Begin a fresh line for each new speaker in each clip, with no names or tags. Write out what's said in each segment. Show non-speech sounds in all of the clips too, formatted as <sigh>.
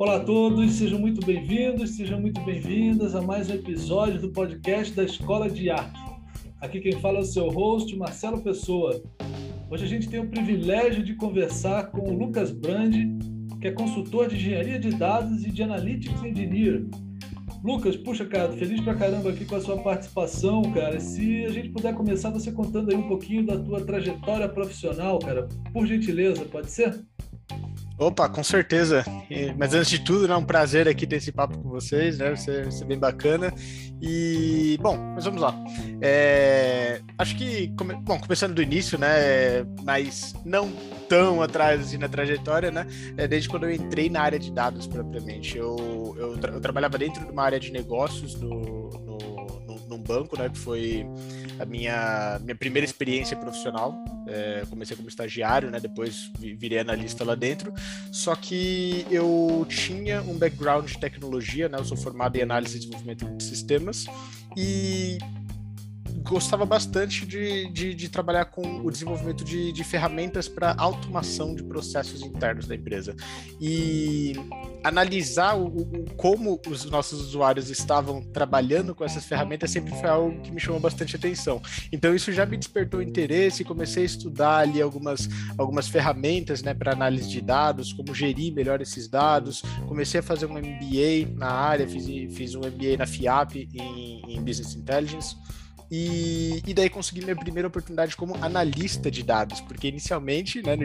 Olá a todos, sejam muito bem-vindos, sejam muito bem-vindas a mais um episódio do podcast da Escola de Arte. Aqui quem fala é o seu host, Marcelo Pessoa. Hoje a gente tem o privilégio de conversar com o Lucas Brandi, que é consultor de engenharia de dados e de Analytics Engineer. Lucas, puxa, cara, feliz pra caramba aqui com a sua participação, cara. Se a gente puder começar você contando aí um pouquinho da tua trajetória profissional, cara, por gentileza, pode ser?
Opa, com certeza. Mas antes de tudo, é um prazer aqui ter esse papo com vocês, né? Vai ser, bem bacana. E, bom, mas vamos lá. É, acho que, bom, começando do início, né? Mas não tão atrás assim, na trajetória, né? É, desde quando eu entrei na área de dados propriamente. Eu, eu, tra eu trabalhava dentro de uma área de negócios no, num banco, né? Que foi a minha, minha primeira experiência profissional. É, comecei como estagiário, né? Depois virei analista lá dentro. Só que eu tinha um background de tecnologia, né? Eu sou formado em análise e desenvolvimento de sistemas e gostava bastante de, de, de, trabalhar com o desenvolvimento de, de ferramentas para automação de processos internos da empresa. E analisar o, o, como os nossos usuários estavam trabalhando com essas ferramentas sempre foi algo que me chamou bastante atenção. Então isso já me despertou interesse, comecei a estudar ali algumas, algumas ferramentas né, para análise de dados, como gerir melhor esses dados. Comecei a fazer um MBA na área, fiz, fiz um MBA na FIAP em, em Business Intelligence. E, e daí consegui minha primeira oportunidade como analista de dados, porque inicialmente né,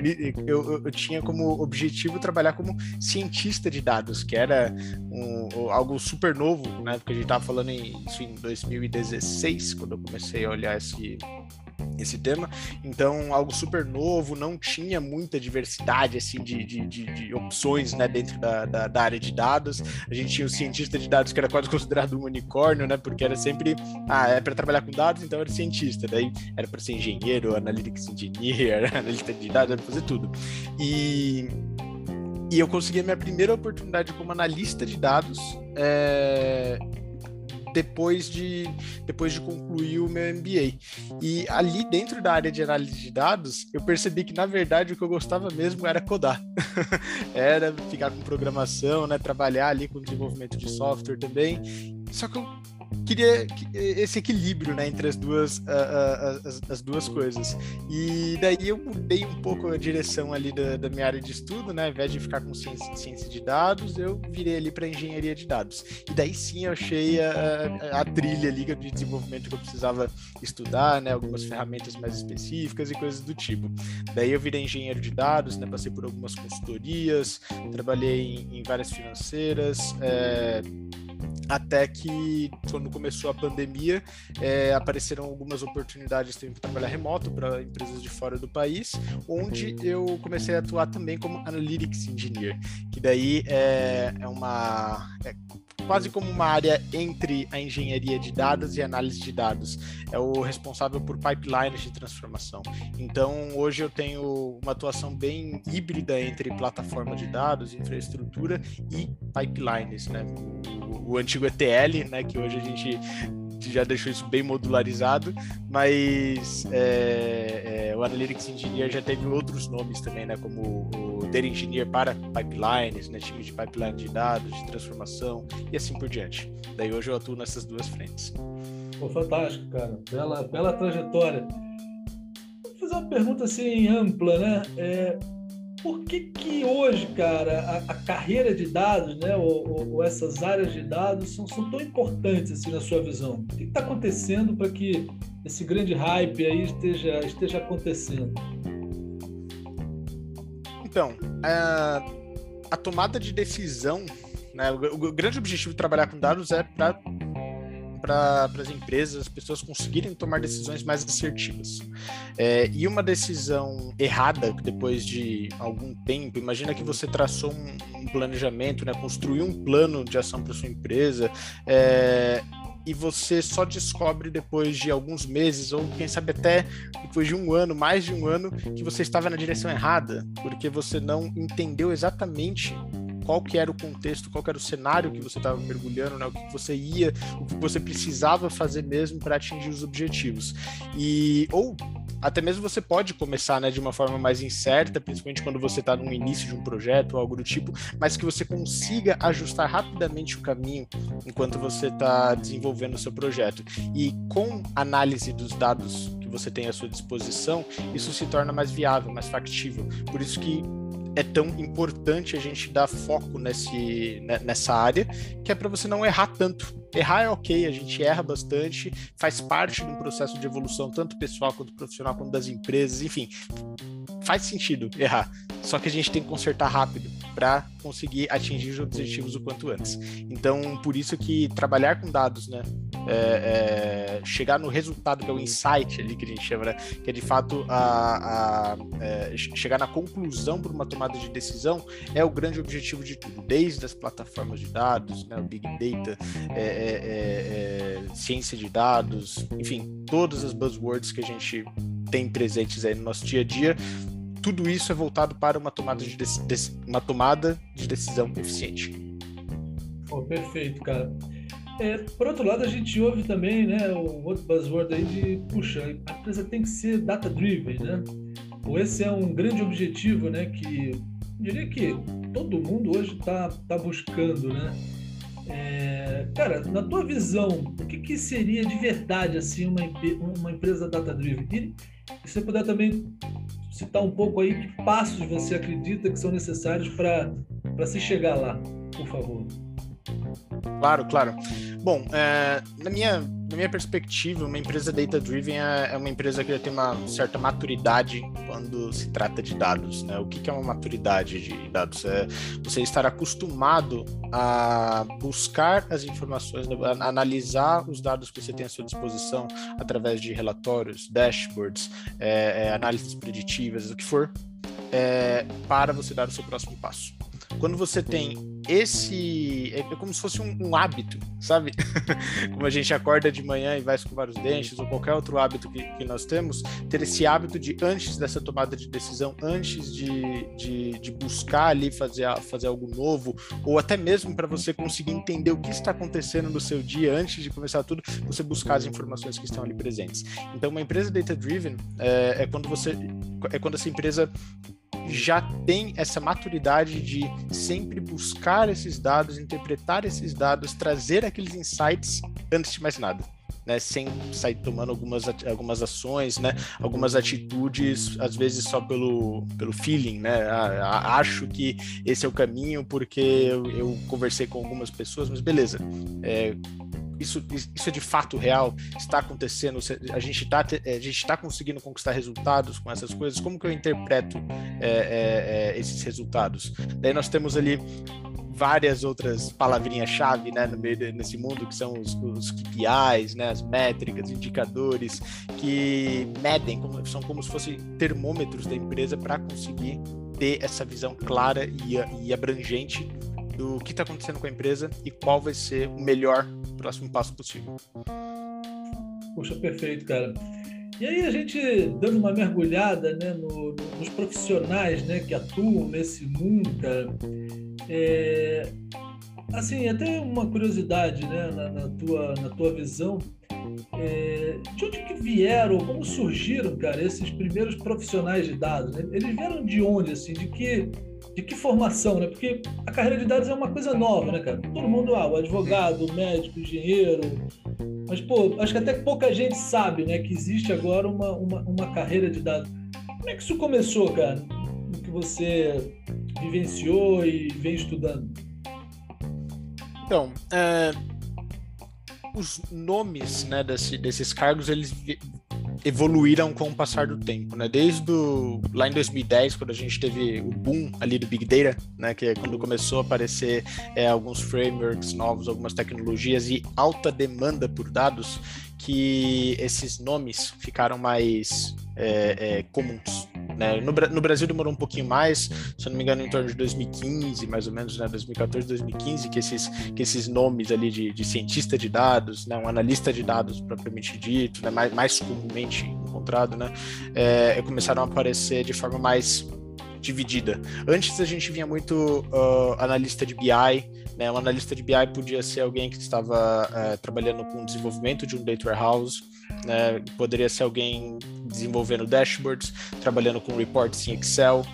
eu, eu, tinha como objetivo trabalhar como cientista de dados, que era um, algo super novo, né, porque a gente estava falando em, isso em 2016, quando eu comecei a olhar esse, esse tema. Então, algo super novo, não tinha muita diversidade assim de, de, de, de opções né, dentro da, da, da, área de dados. A gente tinha o cientista de dados que era quase <laughs> considerado um unicórnio, né? Porque era sempre, ah, é para trabalhar com dados, então era cientista. Daí era para ser engenheiro, analytics engineer, <laughs> analista de dados, era para fazer tudo. E e eu consegui a minha primeira oportunidade como analista de dados é, depois de, depois de concluir o meu MBA. E ali dentro da área de análise de dados, eu percebi que na verdade o que eu gostava mesmo era codar. <laughs> era ficar com programação, né, trabalhar ali com desenvolvimento de software também. Só que eu queria esse equilíbrio né, entre as duas, as, as, duas coisas. E daí eu mudei um pouco a direção ali da, da minha área de estudo, né? Ao invés de ficar com ciência, ciência de dados, eu virei ali para engenharia de dados. E daí sim eu achei a, a, trilha ali de desenvolvimento que eu precisava estudar, né? Algumas ferramentas mais específicas e coisas do tipo. Daí eu virei engenheiro de dados, né? Passei por algumas consultorias, trabalhei em, em várias financeiras. É até que quando começou a pandemia é, apareceram algumas oportunidades de trabalhar remoto para empresas de fora do país, onde eu comecei a atuar também como Analytics Engineer, que daí é, é uma é quase como uma área entre a engenharia de dados e análise de dados. É o responsável por pipelines de transformação. Então, hoje eu tenho uma atuação bem híbrida entre plataforma de dados, infraestrutura e pipelines, né? O, o antigo ETL, né, que hoje a gente já deixou isso bem modularizado, mas é, é, o Analytics Engineer já teve outros nomes também, né, como Data Engineer para pipelines, né, time de pipeline de dados, de transformação e assim por diante. Daí hoje eu atuo nessas duas frentes.
Pô, fantástico, cara. Bela, bela trajetória. Vou fazer uma pergunta assim ampla, né? É, por que, que hoje, cara, a, a carreira de dados, né, ou, ou, ou, essas áreas de dados são, são tão importantes assim na sua visão? O que está acontecendo para que esse grande hype aí esteja, esteja acontecendo?
Então, a, a tomada de decisão, né, o, o grande objetivo de trabalhar com dados é para para as empresas, as pessoas conseguirem tomar decisões mais assertivas. É, e uma decisão errada, depois de algum tempo, imagina que você traçou um, um planejamento, né, construiu um plano de ação para sua empresa, é, e você só descobre depois de alguns meses, ou quem sabe até depois de um ano, mais de um ano, que você estava na direção errada, porque você não entendeu exatamente qual que era o contexto, qual que era o cenário que você estava mergulhando, né? o que você ia, o que você precisava fazer mesmo para atingir os objetivos. E ou até mesmo você pode começar né, de uma forma mais incerta, principalmente quando você está no início de um projeto ou algo do tipo, mas que você consiga ajustar rapidamente o caminho enquanto você está desenvolvendo o seu projeto. E com análise dos dados que você tem à sua disposição, isso se torna mais viável, mais factível. Por isso que é tão importante a gente dar foco nesse, né, nessa área, que é para você não errar tanto. Errar é ok, a gente erra bastante, faz parte de um processo de evolução, tanto pessoal quanto profissional, quanto das empresas, enfim. Faz sentido errar, só que a gente tem que consertar rápido para conseguir atingir os objetivos o quanto antes. Então, por isso que trabalhar com dados, né, é, é, chegar no resultado, que é o insight ali que a gente chama, né? que é de fato a, a é, chegar na conclusão por uma tomada de decisão, é o grande objetivo de tudo, desde as plataformas de dados, né? o Big Data, é, é, é, ciência de dados, enfim, todas as buzzwords que a gente tem presentes aí no nosso dia a dia, tudo isso é voltado para uma tomada de, uma tomada de decisão eficiente.
Oh, perfeito, cara. É, por outro lado, a gente ouve também, né, o outro buzzword aí de, puxa, a empresa tem que ser data-driven, né? Ou esse é um grande objetivo, né, que diria que todo mundo hoje está tá buscando, né? É, cara, na tua visão, o que, que seria de verdade assim uma, uma empresa data-driven? E se você puder também citar um pouco aí que passos você acredita que são necessários para se chegar lá, por favor.
Claro, claro. Bom, é, na, minha, na minha perspectiva, uma empresa data-driven é, é, uma empresa que já tem uma certa maturidade quando se trata de dados. Né? O que, é uma maturidade de dados? É você estar acostumado a buscar as informações, a analisar os dados que você tem à sua disposição através de relatórios, dashboards, é, é análises preditivas, o que for, é, para você dar o seu próximo passo quando você tem esse. É, é como se fosse um, um hábito, sabe? <laughs> como a gente acorda de manhã e vai escovar os dentes, ou qualquer outro hábito que, que nós temos, ter esse hábito de, antes dessa tomada de decisão, antes de, de, de buscar ali fazer, fazer algo novo, ou até mesmo para você conseguir entender o que está acontecendo no seu dia antes de começar tudo, você buscar as informações que estão ali presentes. Então, uma empresa data-driven é, é quando você. É quando essa empresa já tem essa maturidade de sempre buscar esses dados, interpretar esses dados, trazer aqueles insights antes de mais nada. Né, sem sair tomando algumas, algumas ações, né, algumas atitudes, às vezes só pelo, pelo feeling, né, acho que esse é o caminho porque eu, eu conversei com algumas pessoas, mas beleza, é, isso, isso é de fato real? Está acontecendo? A gente está gente tá conseguindo conquistar resultados com essas coisas? Como que eu interpreto é, é, esses resultados? Daí nós temos ali várias outras palavrinhas-chave né, no meio de, nesse mundo, que são os, os KPIs, né, as métricas, indicadores, que medem, como, são como se fossem termômetros da empresa para conseguir ter essa visão clara e, e abrangente do que está acontecendo com a empresa e qual vai ser o melhor próximo passo possível.
Puxa, perfeito, cara. E aí a gente dando uma mergulhada né, no, nos profissionais né, que atuam nesse mundo, cara, é, assim, até uma curiosidade né, na, na, tua, na tua visão, é, de onde que vieram, como surgiram, cara, esses primeiros profissionais de dados? Né? Eles vieram de onde, assim, de que de que formação, né? Porque a carreira de dados é uma coisa nova, né, cara? Todo mundo, ah, o advogado, o médico, o engenheiro. Mas, pô, acho que até pouca gente sabe, né, que existe agora uma, uma, uma carreira de dados. Como é que isso começou, cara? O que você vivenciou e vem estudando?
Então, é, os nomes né, desse, desses cargos, eles evoluíram com o passar do tempo, né? Desde do, lá em 2010, quando a gente teve o boom ali do Big Data, né? Que é quando começou a aparecer é, alguns frameworks novos, algumas tecnologias e alta demanda por dados, que esses nomes ficaram mais é, é, comuns. Né? No, no, Brasil demorou um pouquinho mais, se eu não me engano, em torno de 2015, mais ou menos, né? 2014, 2015, que esses, que esses nomes ali de, de cientista de dados, né? um analista de dados propriamente dito, né? mais, mais comumente encontrado, né? É, começaram a aparecer de forma mais dividida. Antes a gente vinha muito uh, analista de BI, né? Um analista de BI podia ser alguém que estava uh, trabalhando com o desenvolvimento de um data warehouse, né? Poderia ser alguém desenvolvendo dashboards, trabalhando com reports em Excel,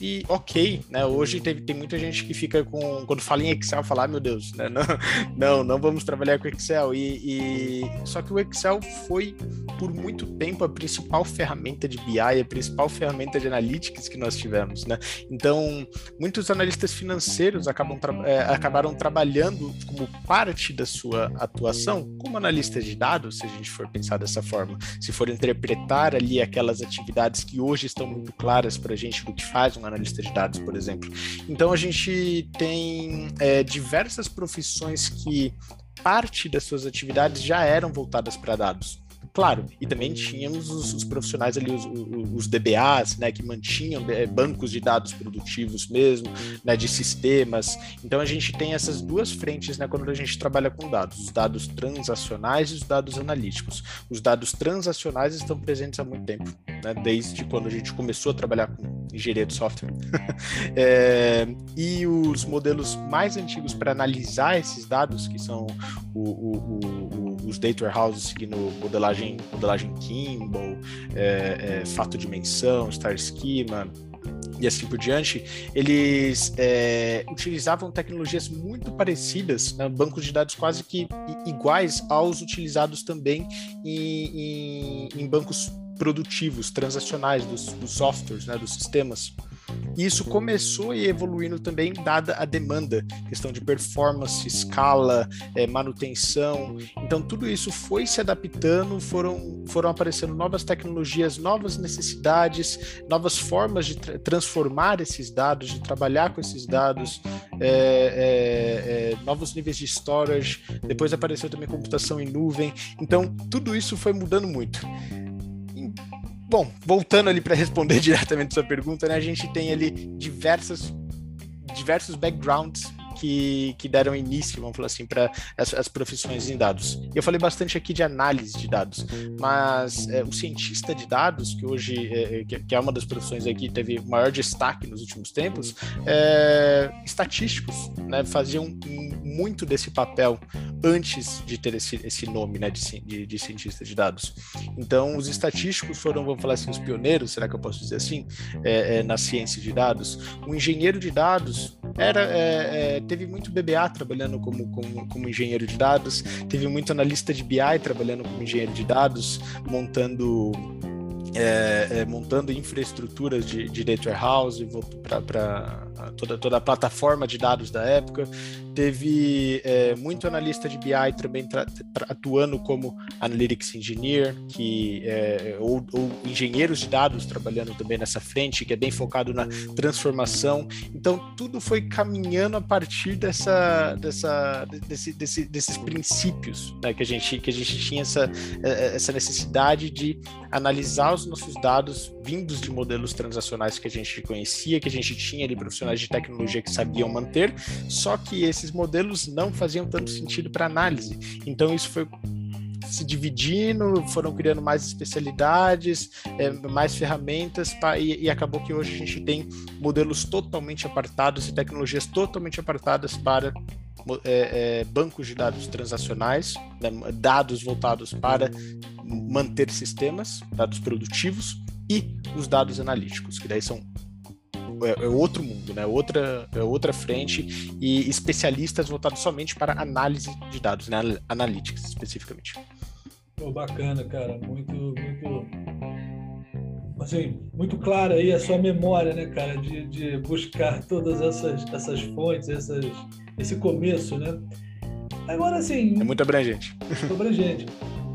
e ok, né? Hoje tem, tem muita gente que fica com. Quando fala em Excel, fala, ah, meu Deus, né? Não, <laughs> não, não vamos trabalhar com Excel. E, e, Só que o Excel foi, por muito tempo, a principal ferramenta de BI, a principal ferramenta de analytics que nós tivemos, né? Então, muitos analistas financeiros acabam tra é, acabaram trabalhando como parte da sua atuação como analista de dados, se a gente for pensar dessa forma. Se for interpretar ali aquelas atividades que hoje estão muito claras para a gente do que faz um analista de dados, por exemplo. Então a gente tem é, diversas profissões que parte das suas atividades já eram voltadas para dados. Claro, e também tínhamos os, os profissionais ali, os, os, DBAs, né, que mantinham é, bancos de dados produtivos mesmo, né, de sistemas. Então a gente tem essas duas frentes, né, quando a gente trabalha com dados, os dados transacionais e os dados analíticos. Os dados transacionais estão presentes há muito tempo, né, desde quando a gente começou a trabalhar com engenharia de software. <laughs> é, e os modelos mais antigos para analisar esses dados, que são o, o, o, os data warehouses seguindo modelagem, modelagem Kimball, é, é, fato dimensão, star schema, e assim por diante, eles é, utilizavam tecnologias muito parecidas, né, bancos de dados quase que iguais aos utilizados também em, em, em bancos produtivos, transacionais dos, dos softwares, né, dos sistemas. E isso começou e evoluindo também, dada a demanda, questão de performance, escala, é, manutenção. Então, tudo isso foi se adaptando, foram, foram aparecendo novas tecnologias, novas necessidades, novas formas de tra transformar esses dados, de trabalhar com esses dados, é, é, novos níveis de storage. Depois apareceu também computação em nuvem. Então, tudo isso foi mudando muito. Bom, voltando ali para responder <laughs> diretamente sua pergunta, né, a gente tem ali diversas, diversos backgrounds que, que deram início, vamos falar assim, para as, as, profissões em dados. Eu falei bastante aqui de análise de dados, mas é, o cientista de dados, que hoje é, é que, é uma das profissões aqui teve maior destaque nos últimos tempos, é, estatísticos né, faziam muito desse papel antes de ter esse, esse nome né, de, de, de, cientista de dados. Então, os estatísticos foram, vamos falar assim, os pioneiros, será que eu posso dizer assim, é, é, na ciência de dados. O engenheiro de dados era é, é teve muito BBA trabalhando como, como, como, engenheiro de dados, teve muito analista de BI trabalhando como engenheiro de dados, montando é, é, montando infraestruturas de, de data warehouse para toda, toda a plataforma de dados da época. Teve é, muito analista de BI também atuando como Analytics Engineer, que, é, ou, ou, engenheiros de dados trabalhando também nessa frente, que é bem focado na transformação. Então, tudo foi caminhando a partir dessa, dessa, desse, desse, desses princípios né, que, a gente, que a gente tinha essa, é, essa necessidade de analisar os nossos dados vindos de modelos transacionais que a gente conhecia, que a gente tinha ali profissionais de tecnologia que sabiam manter, só que esses modelos não faziam tanto sentido para análise. Então isso foi se dividindo, foram criando mais especialidades, é, mais ferramentas, pra, e, e, acabou que hoje a gente tem modelos totalmente apartados e tecnologias totalmente apartadas para é, é, bancos de dados transacionais, né, dados voltados para manter sistemas, dados produtivos, e os dados analíticos, que daí são é, é, outro mundo, né? Outra, é outra frente e especialistas voltados somente para análise de dados, né? Analytics especificamente.
Pô, bacana, cara. Muito, muito, assim, muito clara aí a sua memória, né, cara, de, de buscar todas essas, essas fontes, essas, esse começo, né? Agora, assim.
É muito abrangente.
Muito abrangente.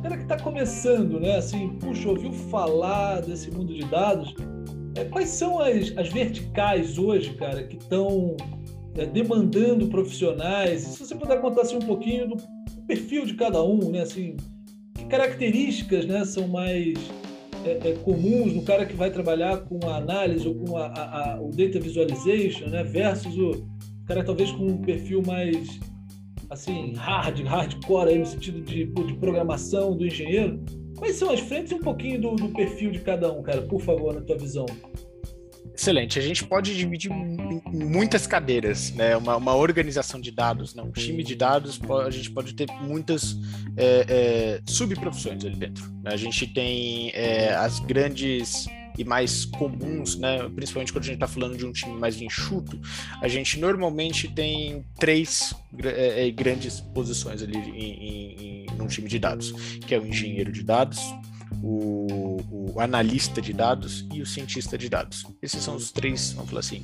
Cara que está começando, né? Assim, puxa, ouviu falar desse mundo de dados, é, quais são as, as verticais hoje, cara, que estão é, demandando profissionais? E se você puder contar assim, um pouquinho do perfil de cada um, né? Assim, que características né, são mais é, é, comuns no cara que vai trabalhar com a análise ou com a, a, a, o data visualization, né, versus o cara talvez com um perfil mais assim hard, hardcore aí no sentido de, de programação do engenheiro. Quais são as frentes e um pouquinho do, do, perfil de cada um, cara, por favor, na tua visão?
Excelente. A gente pode dividir em muitas cadeiras, né? Uma, uma organização de dados, né? um time de dados, a gente pode ter muitas é, é, subprofissões ali dentro. Né? A gente tem é, as grandes e mais comuns, né? principalmente quando a gente está falando de um time mais enxuto, a gente normalmente tem três é, é, grandes posições ali em, em, em um time de dados, que é o engenheiro de dados, o, o, analista de dados e o cientista de dados. Esses são os três, vamos falar assim,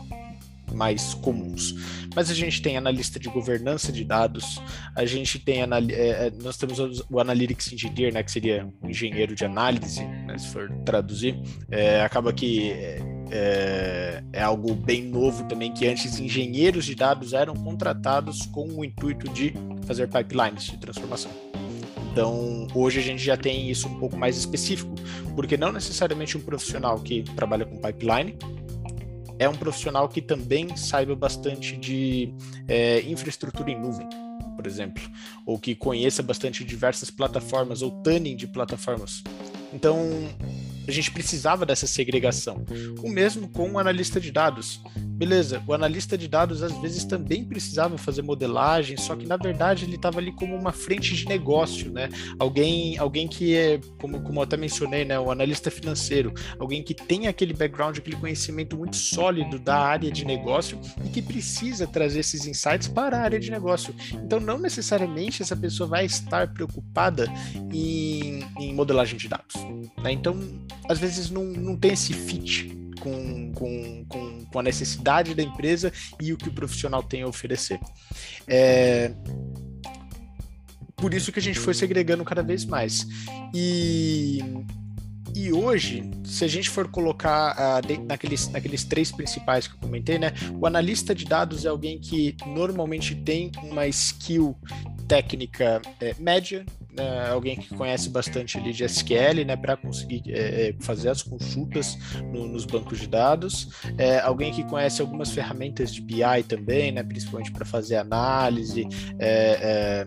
mais comuns. Mas a gente tem analista de governança de dados, a gente tem é, é, nós temos o Analytics Engineer, né, que seria um engenheiro de análise, né, se for traduzir, é, acaba que é, é, algo bem novo também, que antes engenheiros de dados eram contratados com o intuito de fazer pipelines de transformação. Então, hoje a gente já tem isso um pouco mais específico, porque não necessariamente um profissional que trabalha com pipeline é um profissional que também saiba bastante de é, infraestrutura em nuvem, por exemplo, ou que conheça bastante diversas plataformas ou tuning de plataformas. Então, a gente precisava dessa segregação. O mesmo com o analista de dados. Beleza, o analista de dados às vezes também precisava fazer modelagem, só que na verdade ele estava ali como uma frente de negócio, né? Alguém, alguém que é, como, como eu até mencionei, né, o analista financeiro, alguém que tem aquele background, aquele conhecimento muito sólido da área de negócio e que precisa trazer esses insights para a área de negócio. Então, não necessariamente essa pessoa vai estar preocupada em, em modelagem de dados. Né? Então, às vezes não, não tem esse fit com, com, com, com, a necessidade da empresa e o que o profissional tem a oferecer. É, por isso que a gente foi segregando cada vez mais. E, e hoje, se a gente for colocar de, naqueles, naqueles três principais que eu comentei, né? O analista de dados é alguém que normalmente tem uma skill técnica é, média, né, alguém que conhece bastante ali de SQL, né, para conseguir é, é, fazer as consultas no, nos bancos de dados, é, alguém que conhece algumas ferramentas de BI também, né, principalmente para fazer análise, é,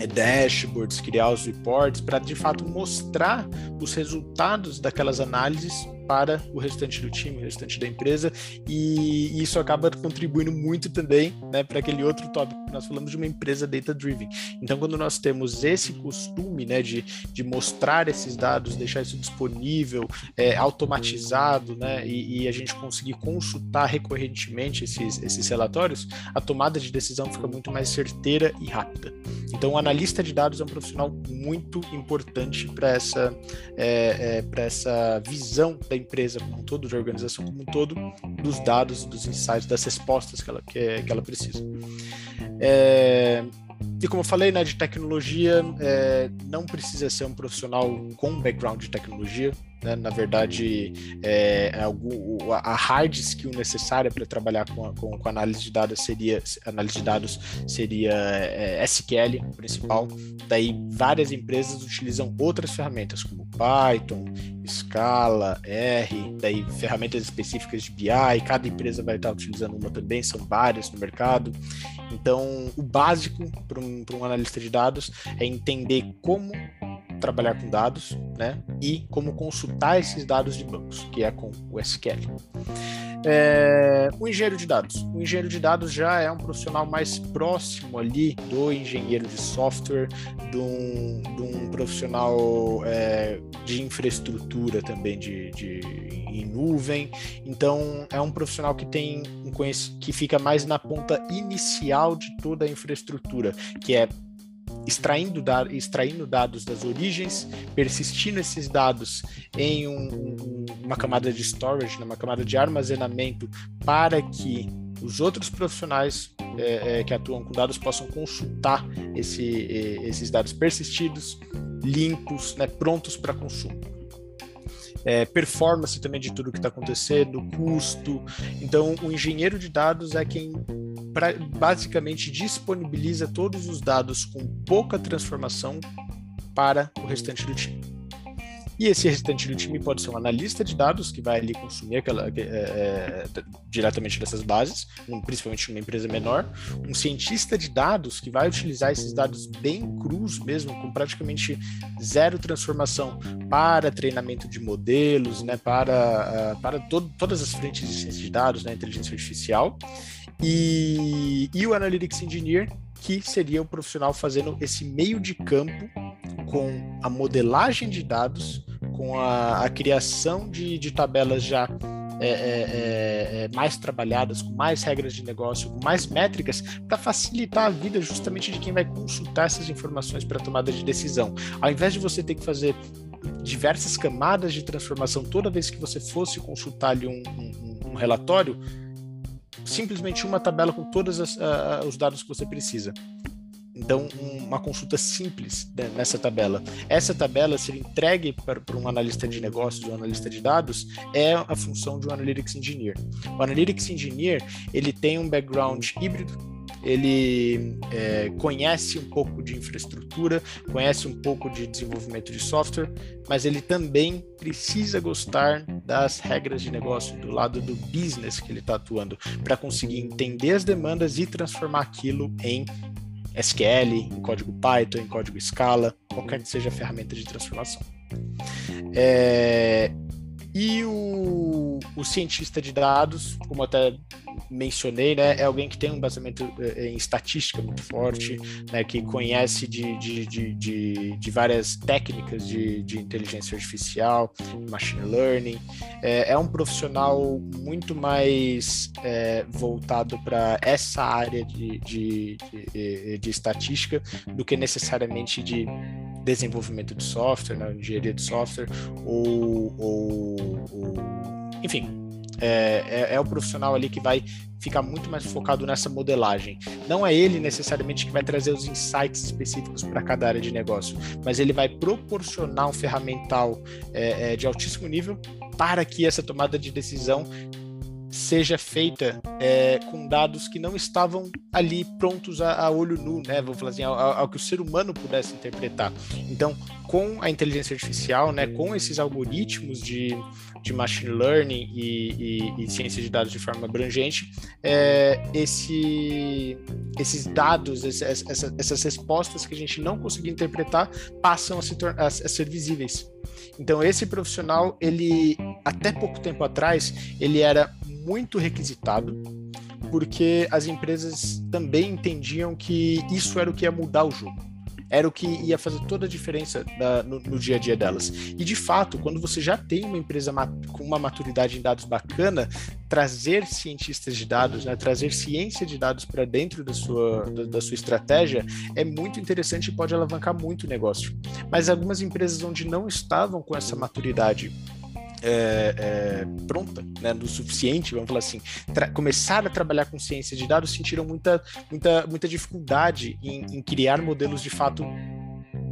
é, dashboards, criar os reports, para de fato mostrar os resultados daquelas análises para o restante do time, o restante da empresa, e isso acaba contribuindo muito também né, para aquele outro tópico que nós falamos de uma empresa data-driven. Então, quando nós temos esse costume né, de, de mostrar esses dados, deixar isso disponível, é, automatizado, né, e, e, a gente conseguir consultar recorrentemente esses, esses relatórios, a tomada de decisão fica muito mais certeira e rápida. Então, o analista de dados é um profissional muito importante para essa, é, é, essa visão empresa como um todo, da organização como um todo, dos dados, dos insights, das respostas que ela, que, que ela precisa. É, e como eu falei, né, de tecnologia, é, não precisa ser um profissional com background de tecnologia. Né? Na verdade, é, é a hard skill necessária para trabalhar com, com, com, análise de dados seria análise de dados seria é, SQL principal. Daí várias empresas utilizam outras ferramentas como Python, Scala, R, daí ferramentas específicas de BI. Cada empresa vai estar utilizando uma também, são várias no mercado. Então, o básico para um, um analista de dados é entender como trabalhar com dados, né? E como consultar esses dados de bancos, que é com o SQL. É, o engenheiro de dados. O engenheiro de dados já é um profissional mais próximo ali do engenheiro de software, de um, de um profissional é, de infraestrutura também de, de, em nuvem. Então é um profissional que tem um que fica mais na ponta inicial de toda a infraestrutura, que é extraindo, da, extraindo dados das origens, persistindo esses dados em um, um, uma camada de storage, né, uma camada de armazenamento, para que os outros profissionais é, é, que atuam com dados possam consultar esse, esses dados persistidos, limpos, né, prontos para consumo. É, performance também de tudo que está acontecendo, custo. Então, o engenheiro de dados é quem pra, basicamente disponibiliza todos os dados com pouca transformação para o restante do time. E esse restante do time pode ser um analista de dados que vai ali consumir aquela, é, é, diretamente dessas bases, principalmente numa empresa menor, um cientista de dados que vai utilizar esses dados bem crus mesmo, com praticamente zero transformação para treinamento de modelos, né, para, uh, para todas as frentes de ciência de dados, né, inteligência artificial, e, e o Analytics Engineer, que seria o profissional fazendo esse meio de campo com a modelagem de dados, com a, a criação de, de tabelas já é, é, é, é, mais trabalhadas, com mais regras de negócio, com mais métricas, para facilitar a vida justamente de quem vai consultar essas informações para tomada de decisão. Ao invés de você ter que fazer diversas camadas de transformação toda vez que você fosse consultar ali um, um, um relatório, simplesmente uma tabela com todos uh, os dados que você precisa. Então, uma consulta simples né, nessa tabela. Essa tabela ser entregue para, para, um analista de negócios, um analista de dados, é a função de um Analytics Engineer. O Analytics Engineer, ele tem um background híbrido, ele é, conhece um pouco de infraestrutura, conhece um pouco de desenvolvimento de software, mas ele também precisa gostar das regras de negócio, do lado do business que ele está atuando, para conseguir entender as demandas e transformar aquilo em SQL, em código Python, em código Scala, qualquer que seja a ferramenta de transformação. É, e o, o, cientista de dados, como até mencionei, né, é alguém que tem um baseamento eh, em estatística muito forte, né, que conhece de, de, de, de, de várias técnicas de, de inteligência artificial, machine learning. É, é um profissional muito mais é, voltado para essa área de, de, de, de estatística do que necessariamente de desenvolvimento de software, né, engenharia de software, ou, ou, ou enfim, é, é, é, o profissional ali que vai ficar muito mais focado nessa modelagem. Não é ele necessariamente que vai trazer os insights específicos para cada área de negócio, mas ele vai proporcionar um ferramental é, é, de altíssimo nível para que essa tomada de decisão seja feita é, com dados que não estavam ali prontos a, a olho nu, né? Vou falar assim, ao, ao, que o ser humano pudesse interpretar. Então, com a inteligência artificial, né, com esses algoritmos de, de machine learning e, e, e ciência de dados de forma abrangente, é, esse, esses dados, esse, essa, essas respostas que a gente não conseguia interpretar passam a, se a, a ser visíveis. Então, esse profissional, ele até pouco tempo atrás, ele era muito requisitado, porque as empresas também entendiam que isso era o que ia mudar o jogo era o que ia fazer toda a diferença da, no, no, dia a dia delas. E de fato, quando você já tem uma empresa com uma maturidade em dados bacana, trazer cientistas de dados, né, trazer ciência de dados para dentro da sua, da, da sua estratégia é muito interessante e pode alavancar muito o negócio. Mas algumas empresas onde não estavam com essa maturidade é, é, pronta, né, do suficiente, vamos falar assim, começaram a trabalhar com ciência de dados, sentiram muita, muita, muita dificuldade em, em criar modelos de fato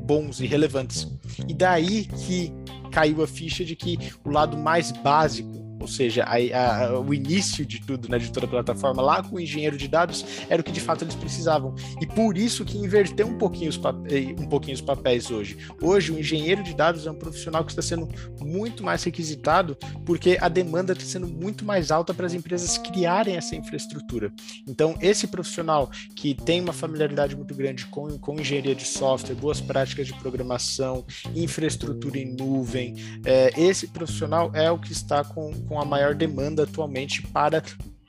bons e relevantes. E daí que caiu a ficha de que o lado mais básico ou seja, a, a, o início de tudo, né, de toda a plataforma, lá com o engenheiro de dados, era o que de fato eles precisavam. E por isso que inverteu um pouquinho os, eh, um pouquinho os papéis hoje. Hoje, o engenheiro de dados é um profissional que está sendo muito mais requisitado, porque a demanda está sendo muito mais alta para as empresas criarem essa infraestrutura. Então, esse profissional que tem uma familiaridade muito grande com, com engenharia de software, boas práticas de programação, infraestrutura em nuvem, é, esse profissional é o que está com com a maior demanda atualmente para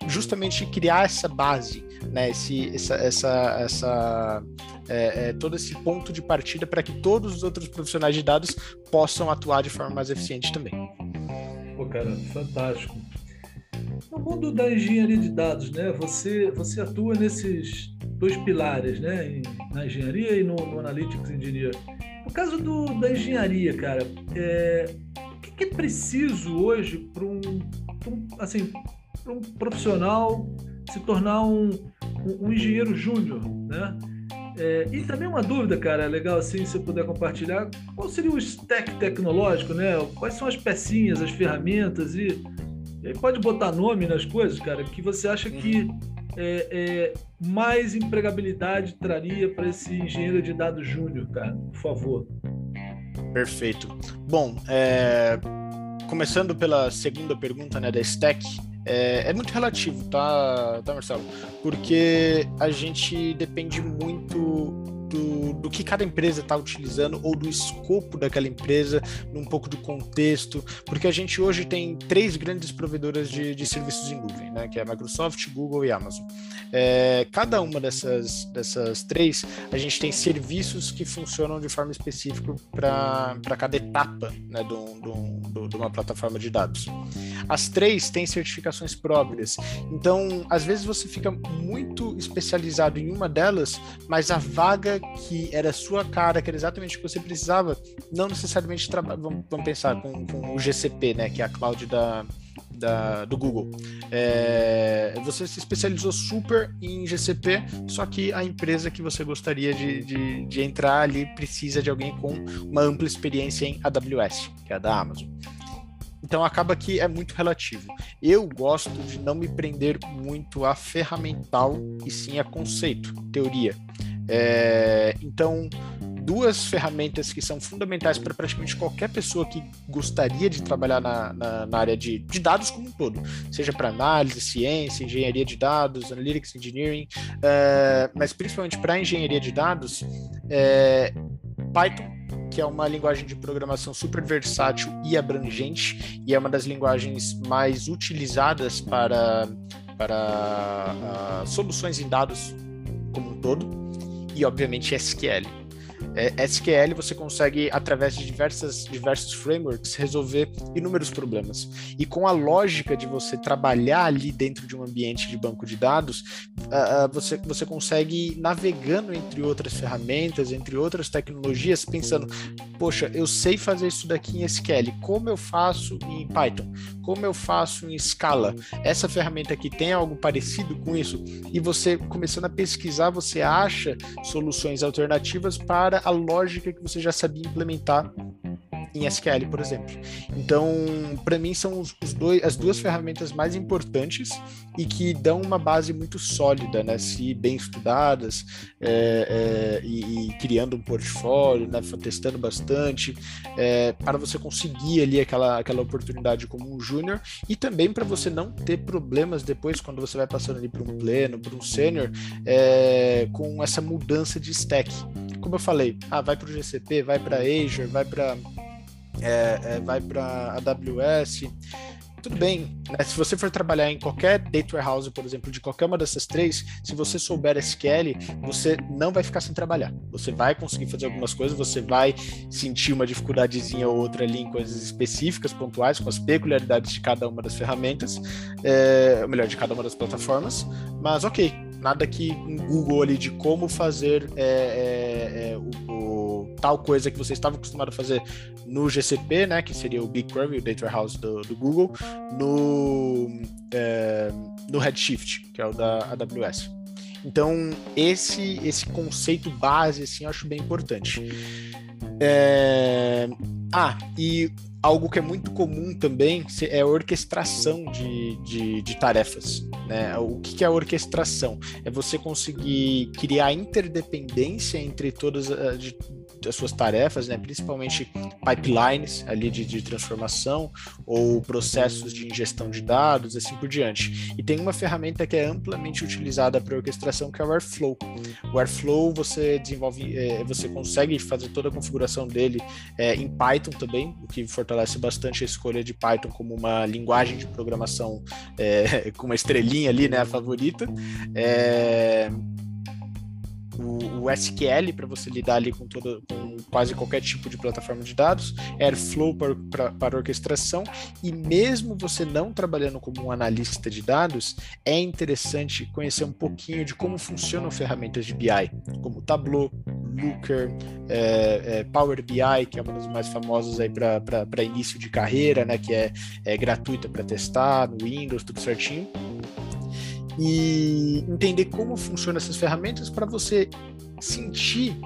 justamente criar essa base, né? Esse, essa, essa, essa é, é, todo esse ponto de partida para que todos os outros profissionais de dados possam atuar de forma mais eficiente também.
Pô, cara, fantástico. No mundo da engenharia de dados, né? Você você atua nesses dois pilares, né? Na engenharia e no, no Analytics Engineer. No caso do, da engenharia, cara, é, que é preciso hoje para um, um, assim, um profissional se tornar um, um, um engenheiro júnior, né? É, e também uma dúvida, cara, legal assim, se eu puder compartilhar, qual seria o stack tecnológico, né? Quais são as pecinhas, as ferramentas e, e pode botar nome nas coisas, cara, que você acha que uhum. é, é, mais empregabilidade traria para esse engenheiro de dados júnior, cara, por favor.
Perfeito. Bom, é, começando pela segunda pergunta, né, da stack, é, é, muito relativo, tá, tá, Marcelo? Porque a gente depende muito do, do que cada empresa está utilizando ou do escopo daquela empresa, num pouco do contexto, porque a gente hoje tem três grandes provedoras de, de serviços em nuvem, né, que é a Microsoft, Google e Amazon. É, cada uma dessas, dessas três, a gente tem serviços que funcionam de forma específica para cada etapa né, de uma plataforma de dados. As três têm certificações próprias, então às vezes você fica muito especializado em uma delas, mas a vaga que era sua cara, que era exatamente o que você precisava, não necessariamente vamos, vamos pensar com, com, o GCP, né, que é a cloud da, da, do Google. É, você se especializou super em GCP, só que a empresa que você gostaria de, de, de entrar ali precisa de alguém com uma ampla experiência em AWS, que é a da Amazon. Então acaba que é muito relativo. Eu gosto de não me prender muito a ferramental e sim a conceito, teoria. É, então, duas ferramentas que são fundamentais para praticamente qualquer pessoa que gostaria de trabalhar na, na, na área de, de, dados como um todo, seja para análise, ciência, engenharia de dados, analytics engineering, é, mas principalmente para engenharia de dados, é, Python que é uma linguagem de programação super versátil e abrangente, e é uma das linguagens mais utilizadas para, para uh, soluções em dados como um todo e, obviamente, SQL. É, SQL você consegue, através de diversas, diversos frameworks, resolver inúmeros problemas. E com a lógica de você trabalhar ali dentro de um ambiente de banco de dados, uh, uh, você, você consegue navegando entre outras ferramentas, entre outras tecnologias, pensando: poxa, eu sei fazer isso daqui em SQL, como eu faço em Python? Como eu faço em Scala? Essa ferramenta aqui tem algo parecido com isso? E você começando a pesquisar, você acha soluções alternativas para a lógica que você já sabia implementar em SQL, por exemplo. Então, para mim, são os, dois, as duas ferramentas mais importantes e que dão uma base muito sólida, né? Se bem estudadas é, é, e, e, criando um portfólio, né? Testando bastante, é, para você conseguir ali aquela, aquela oportunidade como um júnior e também para você não ter problemas depois quando você vai passando ali para um pleno, para um sênior, é, com essa mudança de stack. Como eu falei, ah, vai para o GCP, vai para Azure, vai para é, é, vai para AWS. Tudo bem, né? se você for trabalhar em qualquer data warehouse, por exemplo, de qualquer uma dessas três, se você souber SQL, você não vai ficar sem trabalhar. Você vai conseguir fazer algumas coisas, você vai sentir uma dificuldadezinha ou outra ali em coisas específicas, pontuais, com as peculiaridades de cada uma das ferramentas, é, ou melhor, de cada uma das plataformas, mas ok, nada que um Google ali de como fazer é, é, é o, o, tal coisa que você estava acostumado a fazer no GCP, né, que seria o BigQuery, o Data Warehouse do, do Google, no, é, no Redshift, que é o da AWS. Então, esse, esse conceito base, assim, eu acho bem importante. É... Ah, e algo que é muito comum também é a orquestração de, de, de tarefas. Né? O que, é a orquestração? É você conseguir criar interdependência entre todas as, de, as suas tarefas, né? principalmente pipelines ali de, de, transformação ou processos de ingestão de dados, assim por diante. E tem uma ferramenta que é amplamente utilizada para orquestração que é o Airflow. O Airflow você desenvolve, é, você consegue fazer toda a configuração dele é, em Python também, o que fortalece bastante a escolha de Python como uma linguagem de programação é, <laughs> com uma estrelinha ali, né, a favorita. É, o, o SQL para você lidar ali com, todo, com quase qualquer tipo de plataforma de dados, Airflow para, orquestração, e mesmo você não trabalhando como um analista de dados, é interessante conhecer um pouquinho de como funcionam ferramentas de BI, como Tableau, Looker, é, é, Power BI, que é uma das mais famosas aí para início de carreira, né, que é, é gratuita para testar no Windows, tudo certinho e entender como funcionam essas ferramentas para você sentir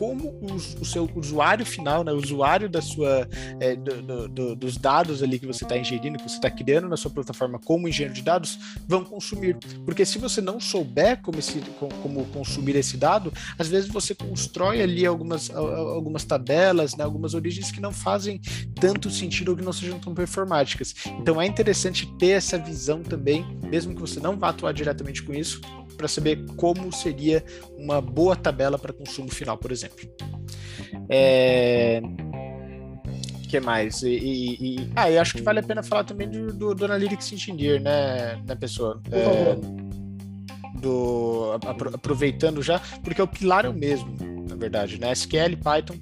como o, o seu usuário final, né, o usuário da sua, é, do, do, dos dados ali que você está ingerindo, que você está criando na sua plataforma como engenheiro de dados, vão consumir. Porque se você não souber como, esse, como consumir esse dado, às vezes você constrói ali algumas, algumas tabelas, né, algumas origens que não fazem tanto sentido ou que não sejam tão performáticas. Então é interessante ter essa visão também, mesmo que você não vá atuar diretamente com isso, para saber como seria uma boa tabela para consumo final, por exemplo. É... O que mais? E, e, e... Ah, eu acho que vale a pena falar também do, do, do Analytics Engineer, né, né pessoa? É... Do... Aproveitando já, porque o pilar é o mesmo, na verdade, né? SQL, Python,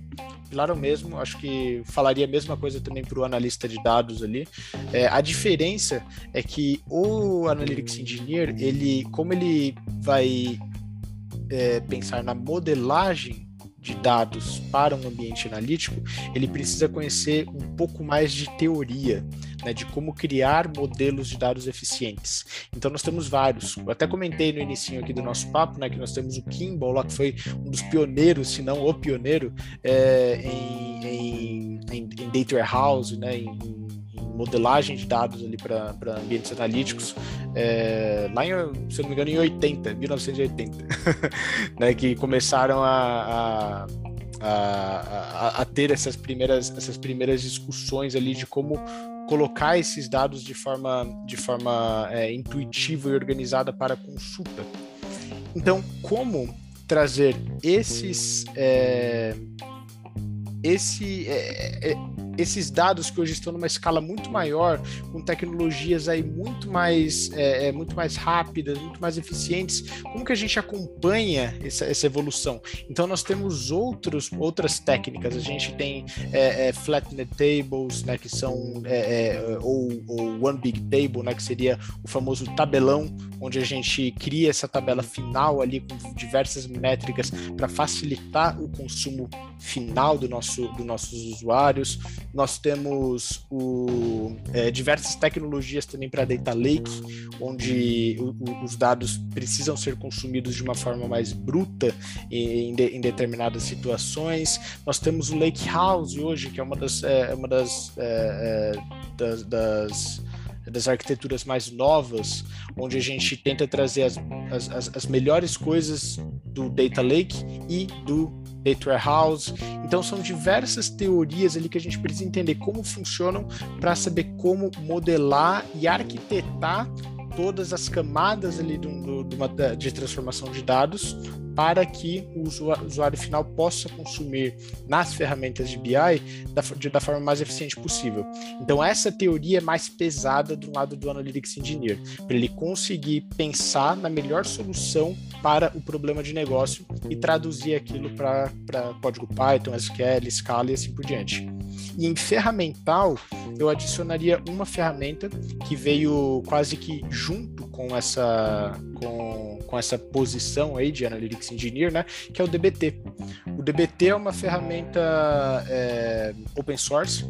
pilar é o mesmo, acho que falaria a mesma coisa também para o analista de dados ali. É, a diferença é que o Analytics Engineer, ele, como ele vai é, pensar na modelagem de dados para um ambiente analítico, ele precisa conhecer um pouco mais de teoria, né, de como criar modelos de dados eficientes. Então nós temos vários. Eu até comentei no início aqui do nosso papo, né, que nós temos o Kimball lá, que foi um dos pioneiros, se não o pioneiro, é, em, em, em, data warehouse, né, em, modelagem de dados ali para ambientes analíticos, é, lá em, se eu não me engano, em 80, 1980, <laughs> né, que começaram a, a, a, a, ter essas primeiras, essas primeiras discussões ali de como colocar esses dados de forma, de forma é, intuitiva e organizada para consulta. Então, como trazer esses é, esse é, é esses dados que hoje estão numa escala muito maior, com tecnologias aí muito mais, é, é, muito mais rápidas, muito mais eficientes, como que a gente acompanha essa, essa evolução? Então nós temos outros, outras técnicas, a gente tem é, é, flatnet tables, né, que são é, é, ou, ou one big table, né, que seria o famoso tabelão, onde a gente cria essa tabela final ali com diversas métricas para facilitar o consumo final do nosso, dos nossos usuários nós temos o, é, diversas tecnologias também para data lake, onde o, o, os dados precisam ser consumidos de uma forma mais bruta em, de, em, determinadas situações. Nós temos o Lake House hoje, que é uma das, é, uma das, é, é das, das das arquiteturas mais novas, onde a gente tenta trazer as, as, as melhores coisas do Data Lake e do Warehouse. Então são diversas teorias ali que a gente precisa entender como funcionam para saber como modelar e arquitetar todas as camadas ali de, uma, de transformação de dados para que o usuário final possa consumir nas ferramentas de BI da, de, da forma mais eficiente possível. Então, essa teoria é mais pesada do lado do Analytics Engineer, para ele conseguir pensar na melhor solução para o problema de negócio e traduzir aquilo para código Python, SQL, Scala e assim por diante. E em ferramental, eu adicionaria uma ferramenta que veio quase que junto com essa, com, com essa posição aí de Analytics Engineer, né, que é o DBT. O DBT é uma ferramenta é, open source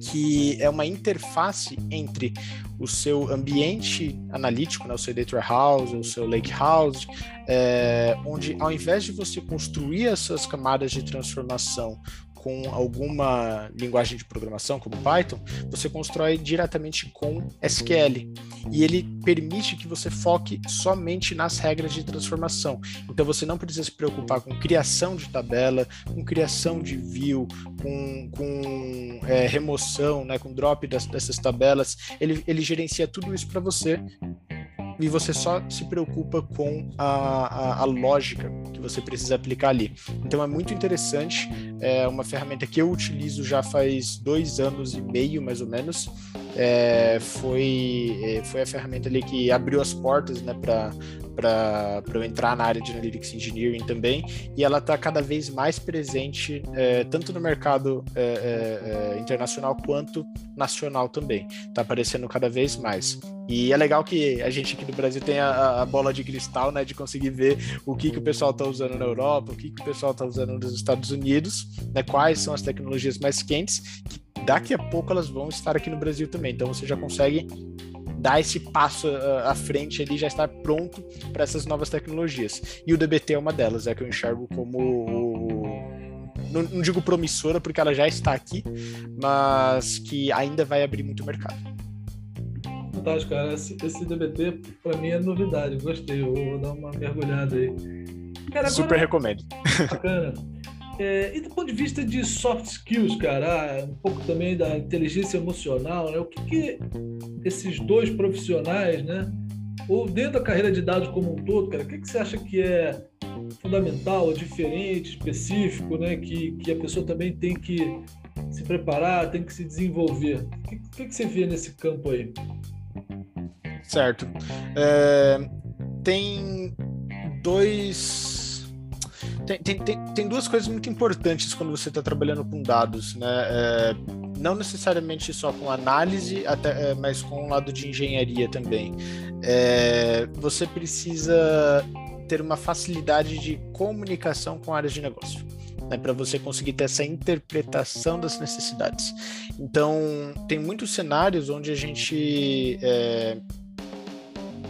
que é uma interface entre o seu ambiente analítico, né, o seu data warehouse, o seu lake house, é, onde ao invés de você construir essas camadas de transformação com alguma linguagem de programação, como Python, você constrói diretamente com SQL. E ele permite que você foque somente nas regras de transformação. Então você não precisa se preocupar com criação de tabela, com criação de view, com, com é, remoção, né, com drop das, dessas tabelas. Ele, ele gerencia tudo isso para você e você só se preocupa com a, a, a, lógica que você precisa aplicar ali. Então é muito interessante, é uma ferramenta que eu utilizo já faz dois anos e meio, mais ou menos. É, foi, é, foi a ferramenta ali que abriu as portas né, para para eu entrar na área de Analytics Engineering também, e ela está cada vez mais presente, é, tanto no mercado é, é, é, internacional quanto nacional também. Está aparecendo cada vez mais. E é legal que a gente aqui no Brasil tem a, a, bola de cristal, né, de conseguir ver o que, que o pessoal está usando na Europa, o que, que o pessoal está usando nos Estados Unidos, né, quais são as tecnologias mais quentes, que daqui a pouco elas vão estar aqui no Brasil também. Então você já consegue dar esse passo uh, à frente ali, já estar pronto para essas novas tecnologias. E o DBT é uma delas, é que eu enxergo como não, não digo promissora, porque ela já está aqui, mas que ainda vai abrir muito mercado.
Fantástico, cara. Esse, esse DBT, para mim, é novidade. Gostei, eu vou dar uma mergulhada aí.
Cara, Super agora... recomendo. <laughs>
Bacana. É, e do ponto de vista de soft skills, cara, um pouco também da inteligência emocional, né? O que, que esses dois profissionais, né? Ou dentro da carreira de dados como um todo, cara, o que, que você acha que é fundamental, diferente, específico, né? Que, que a pessoa também tem que se preparar, tem que se desenvolver. O que, que, que você vê nesse campo aí?
Certo. É, tem dois tem, tem, tem, duas coisas muito importantes quando você está trabalhando com dados, né? É, não necessariamente só com análise, até, é, mas com o lado de engenharia também. É, você precisa ter uma facilidade de comunicação com áreas de negócio. Né, para você conseguir ter essa interpretação das necessidades. Então, tem muitos cenários onde a gente é,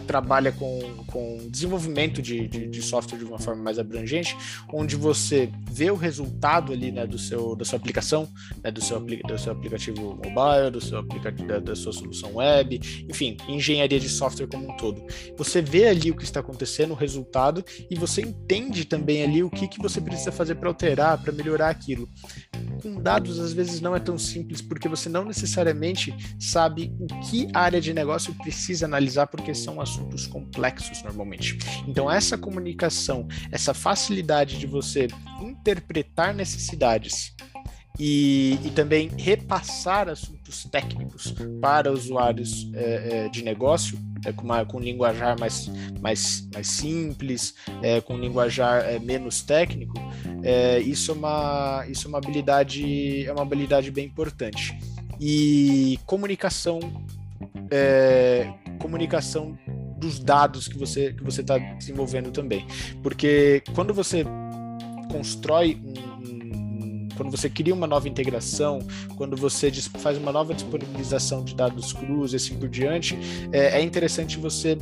trabalha com, com desenvolvimento de, de, de, software de uma forma mais abrangente, onde você vê o resultado ali né, do seu, da sua aplicação, né, do, seu, do seu aplicativo mobile, do seu aplicativo, da, da sua solução web, enfim, engenharia de software como um todo. Você vê ali o que está acontecendo, o resultado, e você entende também ali o que, que você precisa fazer para alterar, para melhorar aquilo. Com dados, às vezes, não é tão simples, porque você não necessariamente sabe o que a área de negócio precisa analisar, porque são assuntos assuntos complexos normalmente. Então, essa comunicação, essa facilidade de você interpretar necessidades e, e, também repassar assuntos técnicos para usuários é, é, de negócio, é, com, uma, com linguajar mais, mais, mais simples, é, com linguajar é, menos técnico, é, isso, é uma, isso é uma habilidade é uma habilidade bem importante. E comunicação comunicação dos dados que você que você está desenvolvendo também, porque quando você constrói um, quando você cria uma nova integração, quando você faz uma nova disponibilização de dados crus e assim por diante, é, é interessante você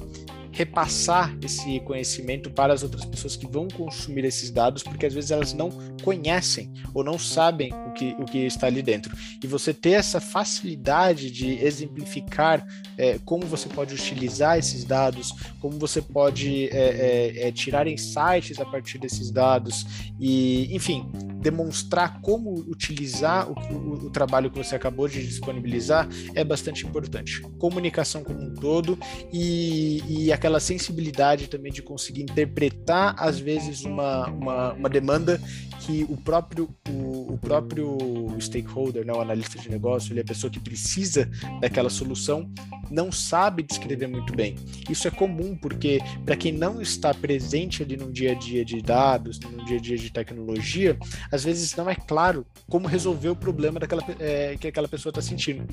repassar esse conhecimento para as outras pessoas que vão consumir esses dados, porque às vezes elas não conhecem ou não sabem o que, o que está ali dentro. E você ter essa facilidade de exemplificar é, como você pode utilizar esses dados, como você pode é, é, é tirar insights a partir desses dados e, enfim, demonstrar como utilizar o, o, o trabalho que você acabou de disponibilizar é bastante importante. Comunicação como um todo e, e aquela aquela sensibilidade também de conseguir interpretar, às vezes, uma, uma, uma demanda que o próprio, o, o, próprio stakeholder, né, o analista de negócio, ele é a pessoa que precisa daquela solução, não sabe descrever muito bem. Isso é comum, porque para quem não está presente ali no dia a dia de dados, no dia a dia de tecnologia, às vezes não é claro como resolver o problema daquela, é, que aquela pessoa está sentindo.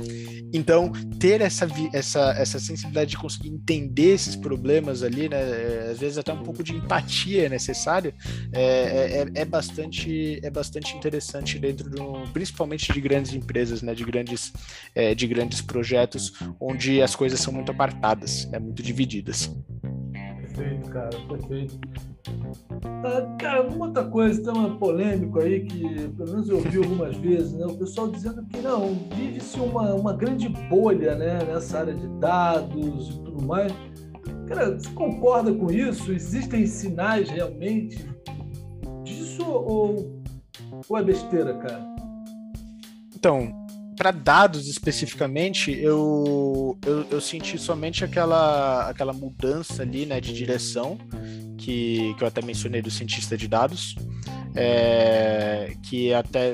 Então, ter essa, essa, essa sensibilidade de conseguir entender esses problemas ali, né, é, às vezes até um pouco de empatia é necessária, é, é, é bastante, é bastante interessante dentro de um, principalmente de grandes empresas, né, de grandes, é, de grandes projetos, onde as coisas são muito apartadas, né, muito divididas.
Perfeito, cara, perfeito. Ah, cara, uma outra coisa, tem uma polêmica aí que pelo menos eu ouvi algumas vezes, né? O pessoal dizendo que não, vive-se uma, uma grande bolha né, nessa área de dados e tudo mais. Cara, você concorda com isso? Existem sinais realmente disso ou, ou é besteira, cara?
Então, para dados especificamente, eu, eu, eu, senti somente aquela, aquela mudança ali né, de direção, que, que eu até mencionei do cientista de dados, é, que até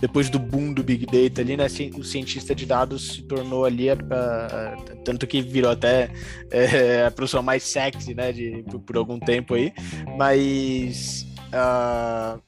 depois do boom do Big Data ali, né, o cientista de dados se tornou ali, a, a, tanto que virou até é, a profissão mais sexy, né, de, por, por algum tempo aí, mas Uh,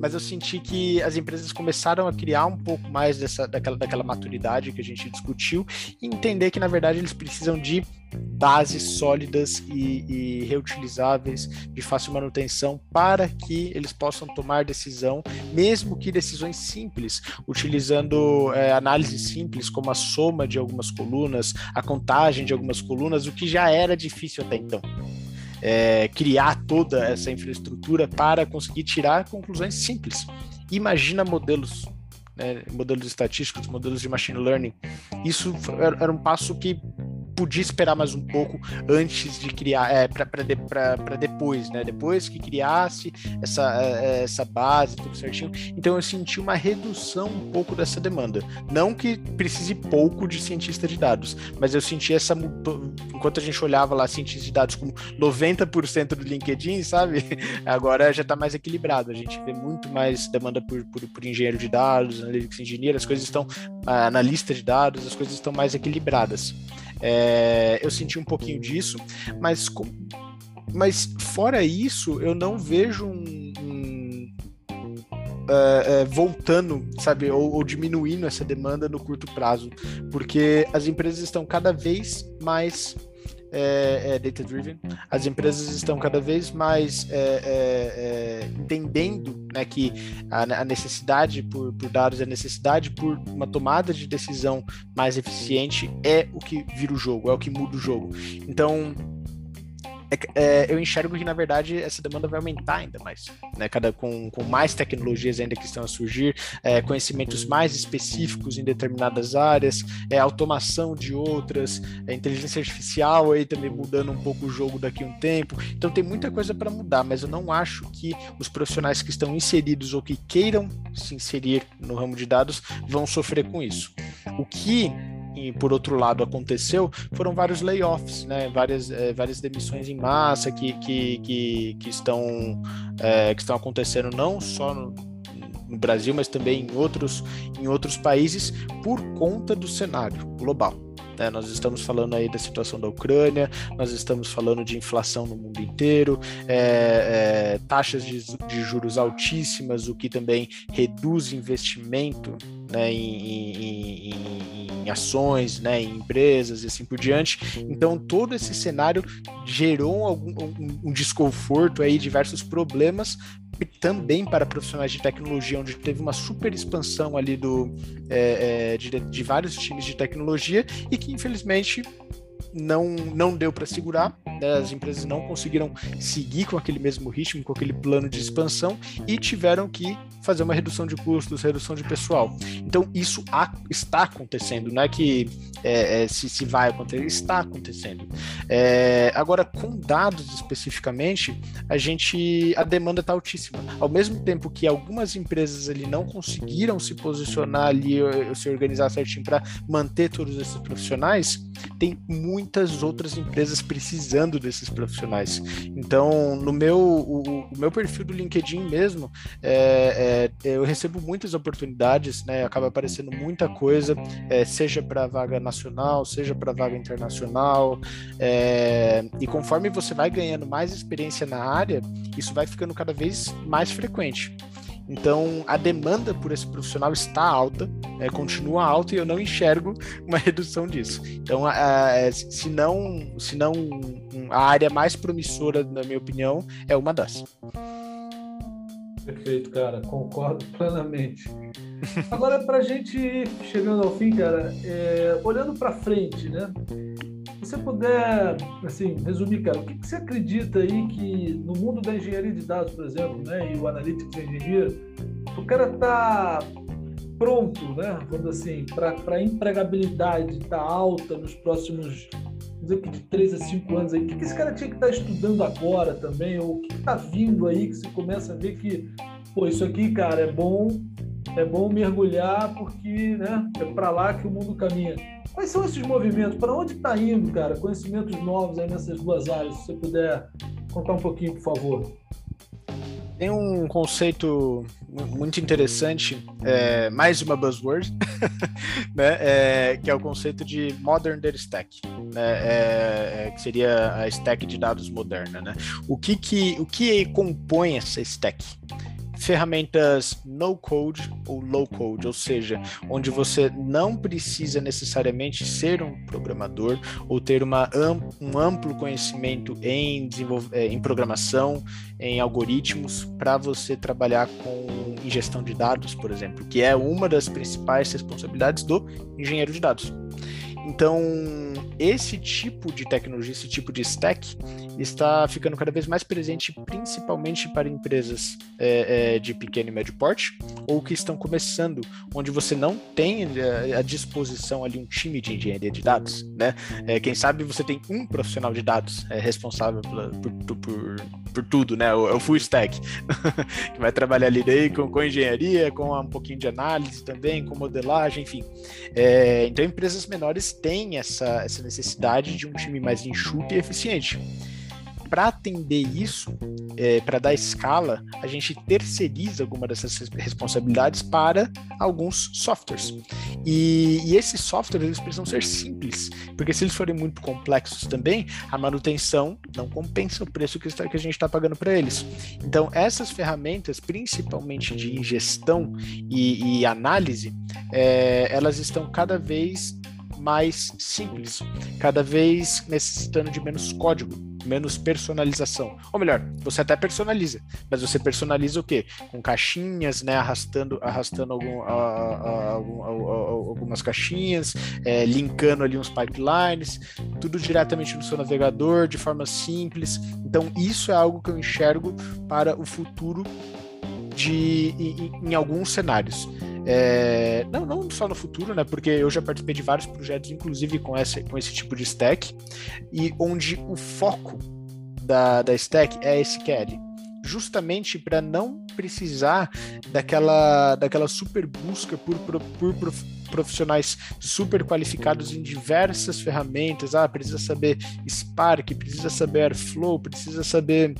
mas eu senti que as empresas começaram a criar um pouco mais dessa, daquela, daquela maturidade que a gente discutiu e entender que, na verdade, eles precisam de bases sólidas e, e reutilizáveis, de fácil manutenção, para que eles possam tomar decisão, mesmo que decisões simples, utilizando é, análises simples, como a soma de algumas colunas, a contagem de algumas colunas, o que já era difícil até então. É, criar toda essa infraestrutura para conseguir tirar conclusões simples. Imagina modelos né, modelos estatísticos, modelos de machine learning. Isso era um passo que podia esperar mais um pouco antes de criar, é, para de, depois, né? Depois que criasse essa, é, é, essa base, tudo certinho. Então eu senti uma redução um pouco dessa demanda. Não que precise pouco de cientista de dados, mas eu senti essa. Enquanto a gente olhava lá cientista de dados como 90% do LinkedIn, sabe? <laughs> Agora já está mais equilibrado. A gente vê muito mais demanda por, por, por engenheiro de dados, analytics engineer, as coisas estão ah, na lista de dados, as coisas estão mais equilibradas. É, eu senti um pouquinho disso, mas, mas fora isso, eu não vejo um, um uh, uh, voltando, sabe, ou, ou, diminuindo essa demanda no curto prazo, porque as empresas estão cada vez mais é, é data-driven, as empresas estão cada vez mais é, é, é, entendendo né, que a, a necessidade por, por, dados, a necessidade por uma tomada de decisão mais eficiente é o que vira o jogo, é o que muda o jogo. Então, é, é, eu enxergo que, na verdade, essa demanda vai aumentar ainda mais, né? Cada, com, com mais tecnologias ainda que estão a surgir, é, conhecimentos mais específicos em determinadas áreas, é, automação de outras, é, inteligência artificial aí também mudando um pouco o jogo daqui a um tempo. Então tem muita coisa para mudar, mas eu não acho que os profissionais que estão inseridos ou que queiram se inserir no ramo de dados vão sofrer com isso. O que e por outro lado aconteceu foram vários layoffs, né? várias, é, várias demissões em massa que, que, que, que estão, é, que estão acontecendo não só no, no Brasil, mas também em outros, em outros países por conta do cenário global. Né? Nós estamos falando aí da situação da Ucrânia, nós estamos falando de inflação no mundo inteiro, é, é, taxas de, de, juros altíssimas, o que também reduz investimento né, em, em, em, ações, né, em empresas e assim por diante. Então, todo esse cenário gerou algum, um, um desconforto aí, diversos problemas também para profissionais de tecnologia, onde teve uma super expansão ali do, é, é, de, de vários times de tecnologia e que infelizmente não, não deu para segurar, né? as empresas não conseguiram seguir com aquele mesmo ritmo, com aquele plano de expansão e tiveram que fazer uma redução de custos, redução de pessoal. Então, isso está acontecendo, não é que é, é, se, se, vai acontecer, está acontecendo. É, agora, com dados especificamente, a gente, a demanda está altíssima. Ao mesmo tempo que algumas empresas ali não conseguiram se posicionar ali, se organizar certinho para manter todos esses profissionais, tem muitas outras empresas precisando desses profissionais. Então, no meu, o, o meu perfil do LinkedIn mesmo, é, é, eu recebo muitas oportunidades, né? Acaba aparecendo muita coisa, é, seja para vaga nacional, seja para vaga internacional. É, e conforme você vai ganhando mais experiência na área, isso vai ficando cada vez mais frequente. Então, a demanda por esse profissional está alta, é, continua alta e eu não enxergo <laughs> uma redução disso. Então, a, a, se, não, se não a área mais promissora, na minha opinião, é uma das.
Perfeito, cara, concordo plenamente. Agora, para a gente ir chegando ao fim, cara, é, olhando para frente, né? Você puder, assim, resumir, cara, o que, que, você acredita aí que no mundo da engenharia de dados, por exemplo, né, e o Analytics Engineer, o cara tá pronto, né, vamos assim, para a empregabilidade tá alta nos próximos, dizer que de 3 a 5 anos aí, o que, que esse cara tinha que estar tá estudando agora também, ou o que está vindo aí que você começa a ver que, pô, isso aqui, cara, é bom, é bom mergulhar porque, né, é para lá que o mundo caminha. Quais são esses movimentos? Para onde está indo, cara? Conhecimentos novos aí nessas duas áreas, se você puder contar um pouquinho, por favor.
Tem um conceito muito interessante, é, mais uma buzzword, <laughs> né, é, que é o conceito de Modern Data Stack, né, é, é, que seria a stack de dados moderna. Né? O, que, que, o que compõe essa stack? Ferramentas no code ou low code, ou seja, onde você não precisa necessariamente ser um programador ou ter uma, um amplo conhecimento em, é, em programação, em algoritmos, para você trabalhar com ingestão de dados, por exemplo, que é uma das principais responsabilidades do engenheiro de dados. Então, esse tipo de tecnologia, esse tipo de stack, está ficando cada vez mais presente, principalmente para empresas é, é, de pequeno e médio porte, ou que estão começando, onde você não tem é, à disposição ali um time de engenharia de dados, né? É, quem sabe você tem um profissional de dados é, responsável por, por, por, por, tudo, né? O, o full stack, <laughs> que vai trabalhar ali daí com, com engenharia, com um pouquinho de análise também, com modelagem, enfim. É, então, empresas menores têm essa, essa necessidade de um time mais enxuto e eficiente para atender isso, é, para dar escala, a gente terceiriza alguma dessas responsabilidades para alguns softwares. E, e, esses softwares eles precisam ser simples, porque se eles forem muito complexos também, a manutenção não compensa o preço que, está, que a gente está pagando para eles. Então, essas ferramentas, principalmente de ingestão e, e análise, é, elas estão cada vez mais simples, cada vez necessitando de menos código menos personalização. Ou melhor, você até personaliza, mas você personaliza o quê? Com caixinhas, né? Arrastando, arrastando algum, a, a, a, algumas caixinhas, é, linkando ali uns pipelines, tudo diretamente no seu navegador, de forma simples. Então, isso é algo que eu enxergo para o futuro de, em, em alguns cenários. É, não, não só no futuro, né? Porque eu já participei de vários projetos, inclusive com esse, com esse tipo de stack, e onde o foco da, da stack é SQL. Justamente para não precisar daquela, daquela super busca por, por, por profissionais super qualificados em diversas ferramentas. Ah, precisa saber Spark, precisa saber Airflow, precisa saber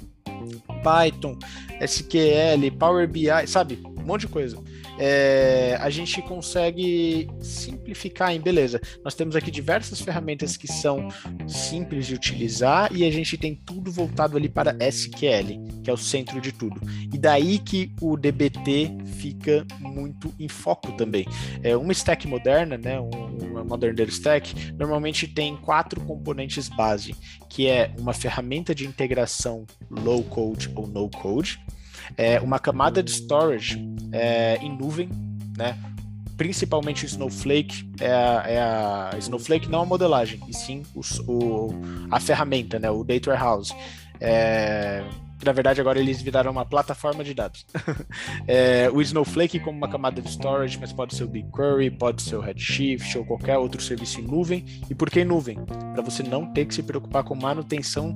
Python, SQL, Power BI, sabe? Um monte de coisa é, a gente consegue simplificar em beleza. Nós temos aqui diversas ferramentas que são simples de utilizar e a gente tem tudo voltado ali para SQL, que é o centro de tudo. E daí que o DBT fica muito em foco também. É uma stack moderna, né, uma modern data stack, normalmente tem quatro componentes base, que é uma ferramenta de integração low code ou no code é, uma camada de storage é, em nuvem, né? principalmente o Snowflake, é a, é a, Snowflake não a modelagem, e sim o, o, a ferramenta, né, o Data Warehouse. É, na verdade agora eles viraram uma plataforma de dados. <laughs> é, o Snowflake como uma camada de storage, mas pode ser o BigQuery, pode ser o Redshift ou qualquer outro serviço em nuvem. E por que nuvem? Para você não ter que se preocupar com manutenção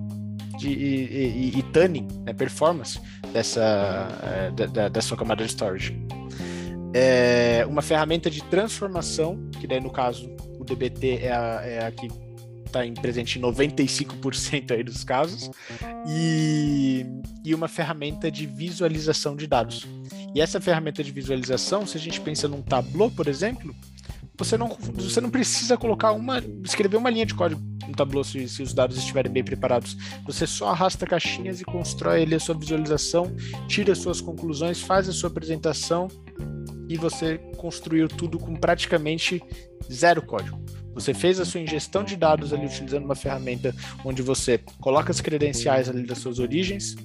de, e, e, e né, performance dessa, é, da, da, sua camada de storage. É uma ferramenta de transformação, que daí no caso o DBT é a, é a que está presente em 95% aí dos casos, e, e uma ferramenta de visualização de dados. E essa ferramenta de visualização, se a gente pensa num Tableau, por exemplo, você não, você não precisa colocar uma, escrever uma linha de código no Tableau se, se os dados estiverem bem preparados. Você só arrasta caixinhas e constrói ali a sua visualização, tira as suas conclusões, faz a sua apresentação e você construiu tudo com praticamente zero código. Você fez a sua ingestão de dados ali utilizando uma ferramenta onde você coloca as credenciais ali das suas origens,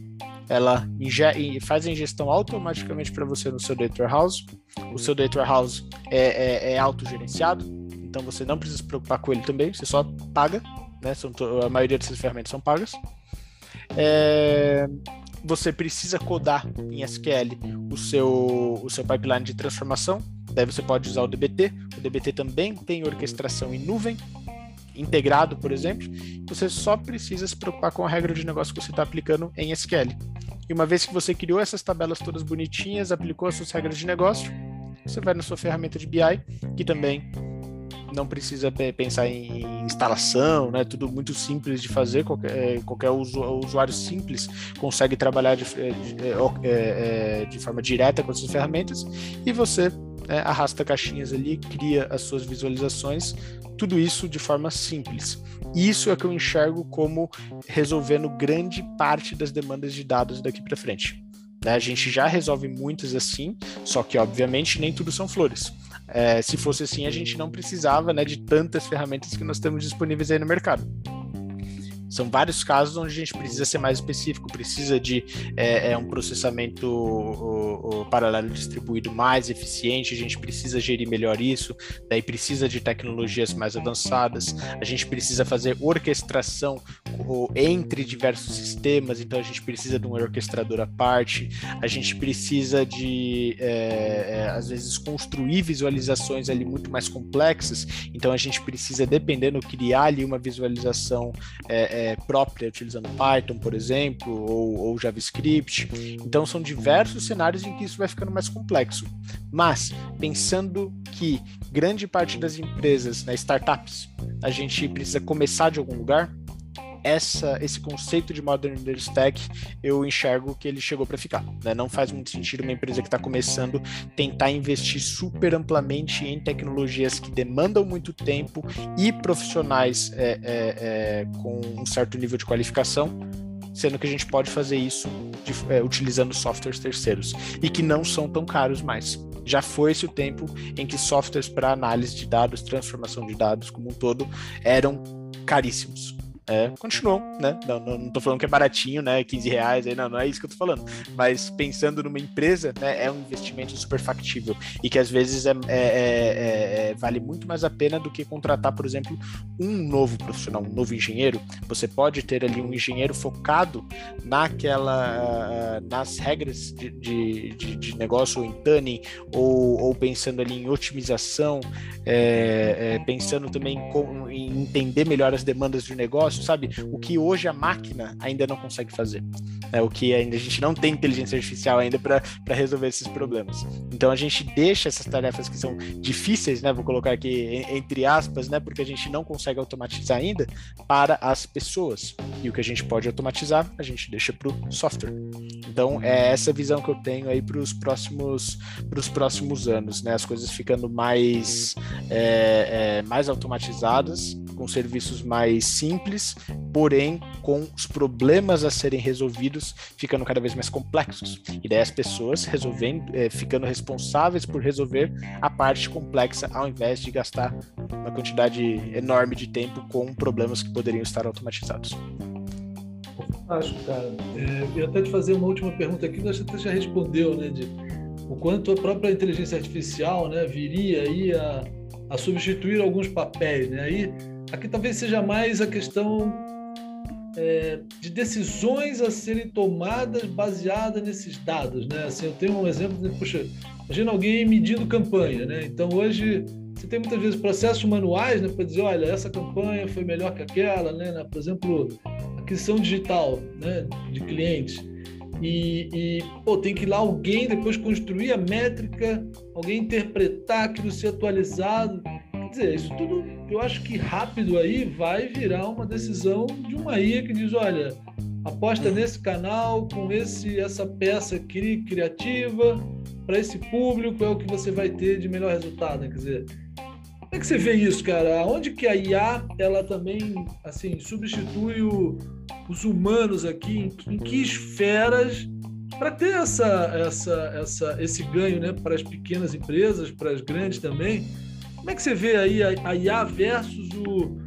ela faz a ingestão automaticamente para você no seu Data Warehouse. O seu Data Warehouse é, é, é autogerenciado, então você não precisa se preocupar com ele também, você só paga, né? São, a maioria dessas ferramentas são pagas. É, você precisa codar em SQL o seu, o seu pipeline de transformação, daí você pode usar o DBT. O DBT também tem orquestração em nuvem, integrado, por exemplo, você só precisa se preocupar com a regra de negócio que você está aplicando em SQL. E uma vez que você criou essas tabelas todas bonitinhas, aplicou as suas regras de negócio, você vai na sua ferramenta de BI, que também não precisa pensar em instalação, né? Tudo muito simples de fazer. Qualquer, é, qualquer usuário simples consegue trabalhar de, de, de, de forma direta com essas ferramentas e você né, arrasta caixinhas ali, cria as suas visualizações tudo isso de forma simples. Isso é que eu enxergo como resolvendo grande parte das demandas de dados daqui para frente. Né? A gente já resolve muitas assim, só que obviamente nem tudo são flores. É, se fosse assim, a gente não precisava né, de tantas ferramentas que nós temos disponíveis aí no mercado. São vários casos onde a gente precisa ser mais específico, precisa de é, é um processamento o, o paralelo distribuído mais eficiente, a gente precisa gerir melhor isso, daí precisa de tecnologias mais avançadas, a gente precisa fazer orquestração entre diversos sistemas, então a gente precisa de um orquestrador à parte, a gente precisa de, é, é, às vezes, construir visualizações ali muito mais complexas, então a gente precisa, dependendo, criar ali uma visualização é, é própria, utilizando Python, por exemplo, ou, ou JavaScript. Então são diversos cenários em que isso vai ficando mais complexo. Mas, pensando que grande parte das empresas, né, startups, a gente precisa começar de algum lugar, essa, esse conceito de Modern Stack, eu enxergo que ele chegou para ficar. Né? Não faz muito sentido uma empresa que está começando tentar investir super amplamente em tecnologias que demandam muito tempo e profissionais é, é, é, com um certo nível de qualificação, sendo que a gente pode fazer isso de, é, utilizando softwares terceiros e que não são tão caros mais. Já foi-se o tempo em que softwares para análise de dados, transformação de dados como um todo, eram caríssimos é, continuou, né? Não, não, não tô falando que é baratinho, né? 15 reais, aí não, não é isso que eu tô falando. Mas pensando numa empresa, né, é um investimento super factível e que às vezes é, é, é, é, vale muito mais a pena do que contratar, por exemplo, um novo profissional, um novo engenheiro. Você pode ter ali um engenheiro focado naquela, nas regras de, de, de, de negócio, ou em tuning, ou, ou pensando ali em otimização, é, é, pensando também em, em entender melhor as demandas de negócio, sabe? O que hoje a máquina ainda não consegue fazer. É o que ainda a gente não tem inteligência artificial ainda para resolver esses problemas. Então a gente deixa essas tarefas que são difíceis, né? Vou colocar aqui entre aspas, né? Porque a gente não consegue automatizar ainda para as pessoas. E o que a gente pode automatizar, a gente deixa para o software. Então é essa visão que eu tenho aí para os próximos para os próximos anos, né? As coisas ficando mais é, é, mais automatizadas, com serviços mais simples, porém com os problemas a serem resolvidos ficando cada vez mais complexos. E daí as pessoas resolvendo, é, ficando responsáveis por resolver a parte complexa, ao invés de gastar uma quantidade enorme de tempo com problemas que poderiam estar automatizados.
Fantástico, cara. É, eu até te fazer uma última pergunta aqui, você até já respondeu, né, de o quanto a própria inteligência artificial, né, viria aí a, a substituir alguns papéis, né? Aí Aqui talvez seja mais a questão é, de decisões a serem tomadas baseadas nesses dados, né? Assim, eu tenho um exemplo de, puxa, imagina alguém medindo campanha, né? Então hoje você tem muitas vezes processos manuais, né, para dizer, olha, essa campanha foi melhor que aquela, né? Por exemplo, aquisição digital, né, de clientes. E, e pô, tem que ir lá alguém depois construir a métrica, alguém interpretar aquilo ser atualizado dizer, isso tudo eu acho que rápido aí vai virar uma decisão de uma IA que diz, olha, aposta nesse canal com esse essa peça cri, criativa para esse público é o que você vai ter de melhor resultado, né? quer dizer, como é que você vê isso, cara? Onde que a IA ela também assim substitui o, os humanos aqui? Em, em que esferas para ter essa, essa, essa, esse ganho, né, para as pequenas empresas, para as grandes também? Como é que você vê aí a, IA versus o,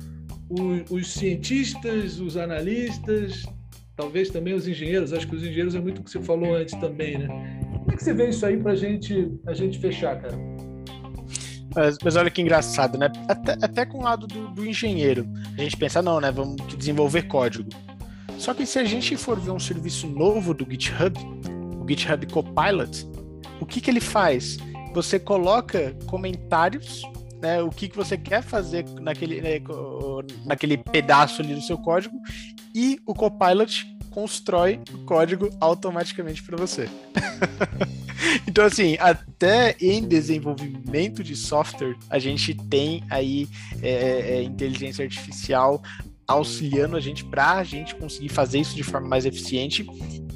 o, os cientistas, os analistas, talvez também os engenheiros? Acho que os engenheiros é muito o que você falou antes também, né? Como é que você vê isso aí para gente, a gente fechar, cara?
Mas, mas, olha que engraçado, né? Até, até com o lado do, do, engenheiro, a gente pensa, não, né? Vamos desenvolver código. Só que se a gente for ver um serviço novo do GitHub, o GitHub Copilot, o que, que ele faz? Você coloca comentários né, o que, que você quer fazer naquele, né, naquele pedaço ali do seu código e o Copilot constrói o código automaticamente para você. <laughs> então, assim, até em desenvolvimento de software, a gente tem aí é, é, é inteligência artificial auxiliando a gente para a gente conseguir fazer isso de forma mais eficiente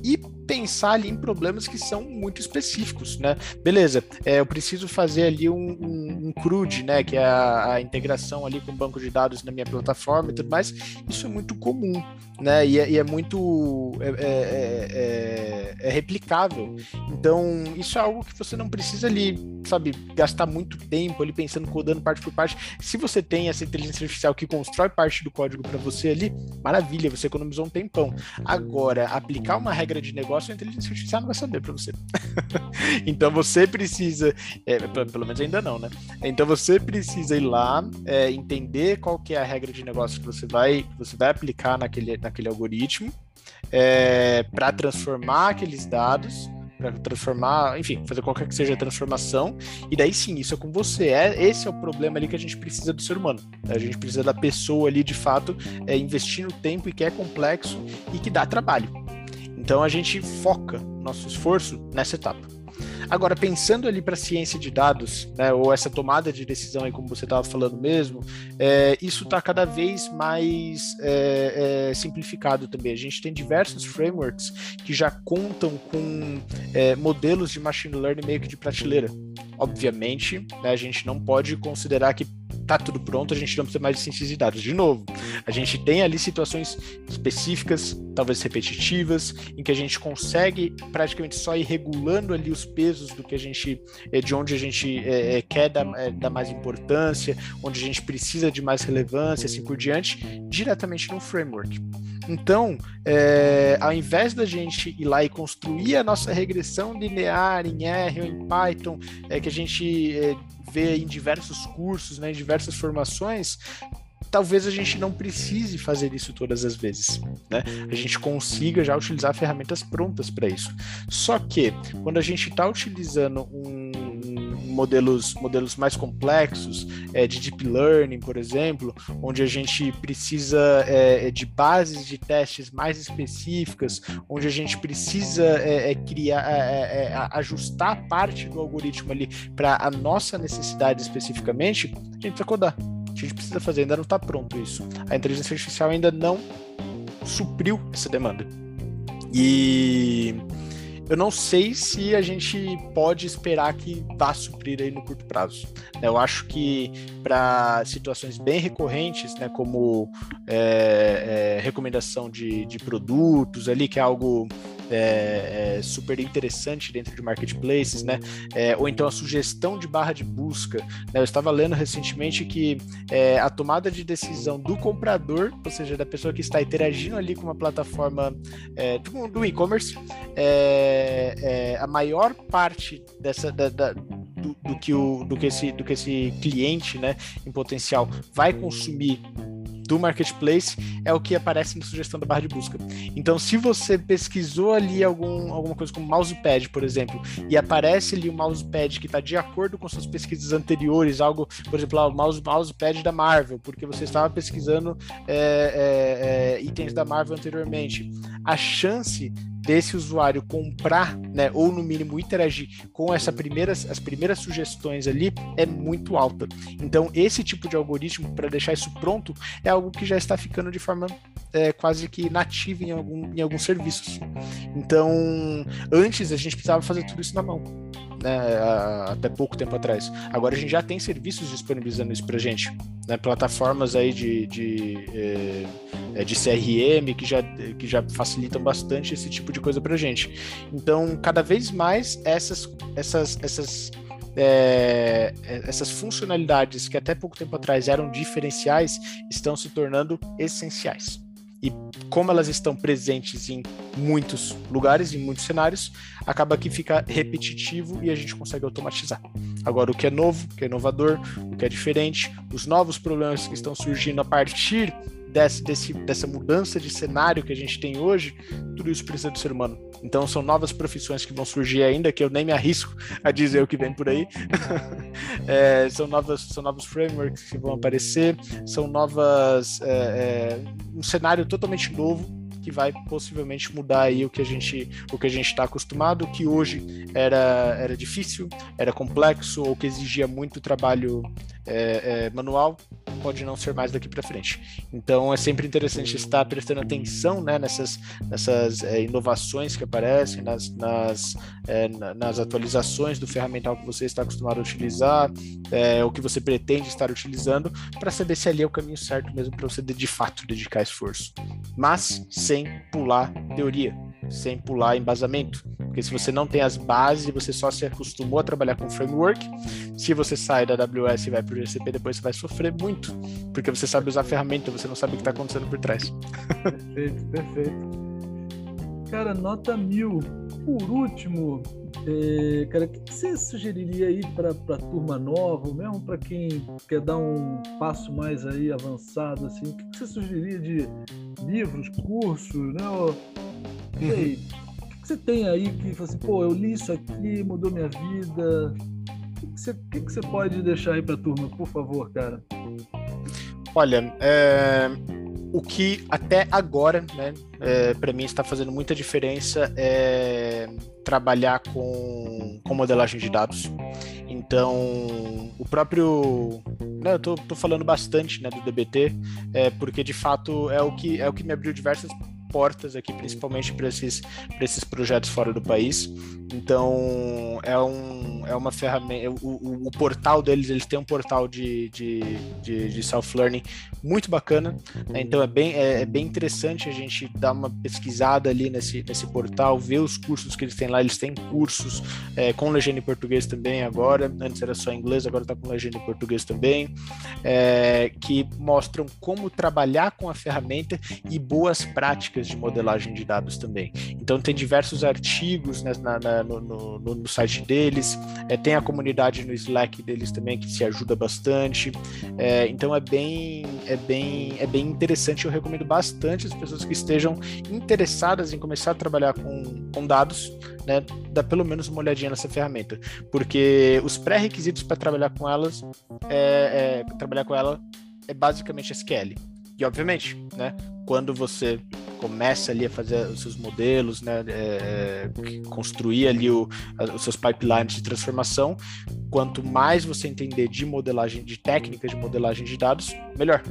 e pensar ali em problemas que são muito específicos, né? Beleza, é, eu preciso fazer ali um, um, um CRUD, né? Que é a, a, integração ali com o banco de dados na minha plataforma e tudo mais. Isso é muito comum, né? E, é, e é muito é, é, é, é, replicável. Então, isso é algo que você não precisa ali, sabe, gastar muito tempo ali pensando, codando parte por parte. Se você tem essa inteligência artificial que constrói parte do código para você ali, maravilha, você economizou um tempão. Agora, aplicar uma regra de negócio, a inteligência artificial não vai saber para você. <laughs> então, você precisa, é, pelo menos ainda não, né? Então, você precisa ir lá, é, entender qual que é a regra de negócio que você vai, você vai aplicar naquele, naquele algoritmo é, para transformar aqueles dados para transformar, enfim, fazer qualquer que seja a transformação, e daí sim, isso é com você. É, esse é o problema ali que a gente precisa do ser humano. A gente precisa da pessoa ali, de fato, é, investir no tempo e que é complexo e que dá trabalho. Então a gente foca nosso esforço nessa etapa. Agora, pensando ali para a ciência de dados, né, ou essa tomada de decisão aí, como você estava falando mesmo, é, isso está cada vez mais é, é, simplificado também. A gente tem diversos frameworks que já contam com é, modelos de machine learning meio que de prateleira. Obviamente, né, a gente não pode considerar que tá tudo pronto, a gente não precisa mais de ciências de dados. De novo, a gente tem ali situações específicas, talvez repetitivas, em que a gente consegue praticamente só ir regulando ali os pesos do que a gente, é, de onde a gente é, quer dar, é, dar mais importância, onde a gente precisa de mais relevância, assim por diante, diretamente no framework. Então, é, ao invés da gente ir lá e construir a nossa regressão linear em R ou em Python, é, que a gente é, vê em diversos cursos, né, em diversas formações, talvez a gente não precise fazer isso todas as vezes, né? A gente consiga já utilizar ferramentas prontas para isso. Só que quando a gente está utilizando um, modelos, modelos mais complexos é, de deep learning, por exemplo, onde a gente precisa é, de bases de testes mais específicas, onde a gente precisa é, é criar, é, é, ajustar parte do algoritmo ali para a nossa necessidade especificamente, a gente precisa codar. A gente precisa fazer, ainda não está pronto isso. A inteligência artificial ainda não supriu essa demanda. E eu não sei se a gente pode esperar que vá suprir aí no curto prazo. Né? Eu acho que para situações bem recorrentes, né, como é, é, recomendação de, de produtos ali, que é algo é, é, super interessante dentro de marketplaces, né? É, ou então a sugestão de barra de busca. Né? Eu estava lendo recentemente que é, a tomada de decisão do comprador, ou seja, da pessoa que está interagindo ali com uma plataforma é, do, do e-commerce, é, a maior parte dessa da, da do, do, que o do que esse do que esse cliente, né, em potencial vai consumir do marketplace é o que aparece na sugestão da barra de busca. Então, se você pesquisou ali algum, alguma coisa como mousepad, por exemplo, e aparece ali o mousepad que está de acordo com suas pesquisas anteriores, algo, por exemplo, o mouse, mousepad da Marvel, porque você estava pesquisando é, é, é, itens da Marvel anteriormente, a chance desse usuário comprar, né, ou no mínimo interagir com essa primeiras, as primeiras sugestões ali é muito alta. Então, esse tipo de algoritmo, para deixar isso pronto, é algo que já está ficando de forma é, quase que nativa em, algum, em alguns serviços. Então, antes a gente precisava fazer tudo isso na mão né, até pouco tempo atrás. Agora a gente já tem serviços disponibilizando isso para gente, né, plataformas aí de, de, é, é de CRM que já, que já facilitam bastante esse tipo de coisa para gente. Então, cada vez mais essas, essas, essas é, essas funcionalidades que até pouco tempo atrás eram diferenciais estão se tornando essenciais. E como elas estão presentes em muitos lugares, em muitos cenários, acaba que fica repetitivo e a gente consegue automatizar. Agora, o que é novo, o que é inovador, o que é diferente, os novos problemas que estão surgindo a partir desse, desse, dessa mudança de cenário que a gente tem hoje, tudo isso precisa do ser humano. Então são novas profissões que vão surgir ainda, que eu nem me arrisco a dizer o que vem por aí. <laughs> é, são, novas, são novos frameworks que vão aparecer, são novas. É, é, um cenário totalmente novo que vai possivelmente mudar aí o que a gente o que a gente está acostumado, que hoje era, era difícil, era complexo ou que exigia muito trabalho é, é, manual, pode não ser mais daqui para frente. Então é sempre interessante estar prestando atenção né, nessas, nessas é, inovações que aparecem, nas, nas, é, nas atualizações do ferramental que você está acostumado a utilizar, é, o que você pretende estar utilizando, para saber se ali é o caminho certo mesmo para você de fato dedicar esforço. Mas sem pular teoria, sem pular embasamento. Porque se você não tem as bases, você só se acostumou a trabalhar com framework, se você sai da AWS e vai para o GCP, depois você vai sofrer muito, porque você sabe usar a ferramenta, você não sabe o que está acontecendo por trás.
Perfeito, perfeito. Cara, nota mil. Por último, é, cara, o que você sugeriria aí para a turma nova, mesmo para quem quer dar um passo mais aí avançado, assim, o que você sugeriria de livros, cursos, né? Sei, o que você tem aí que fala assim, pô, eu li isso aqui, mudou minha vida. O que você, que você pode deixar aí para a turma, por favor, cara?
Olha, é, o que até agora, né, é, para mim está fazendo muita diferença é trabalhar com, com modelagem de dados. Então, o próprio. Né, eu tô, tô falando bastante né, do DBT, é, porque de fato é o que é o que me abriu diversas portas aqui, principalmente para esses, esses projetos fora do país. Então, é, um, é uma ferramenta. O, o, o portal deles, eles têm um portal de, de, de, de self-learning muito bacana. Né? Então, é bem, é, é, bem interessante a gente dar uma pesquisada ali nesse, nesse portal, ver os cursos que eles têm lá. Eles têm cursos é, com legenda em português também agora. Antes era só inglês, agora está com legenda em português também. É, que mostram como trabalhar com a ferramenta e boas práticas de modelagem de dados também. Então, tem diversos artigos né, na, na no, no, no, site deles, é, tem a comunidade no Slack deles também que se ajuda bastante. É, então é bem, é, bem, é bem interessante, eu recomendo bastante as pessoas que estejam interessadas em começar a trabalhar com, com dados, né, dar pelo menos uma olhadinha nessa ferramenta, porque os pré-requisitos para trabalhar com elas é, é trabalhar com ela é basicamente SQL. E obviamente, né, quando você começa ali a fazer os seus modelos, né, é, é construir ali o, os seus pipelines de transformação, quanto mais você entender de modelagem, de técnicas de modelagem de dados, melhor.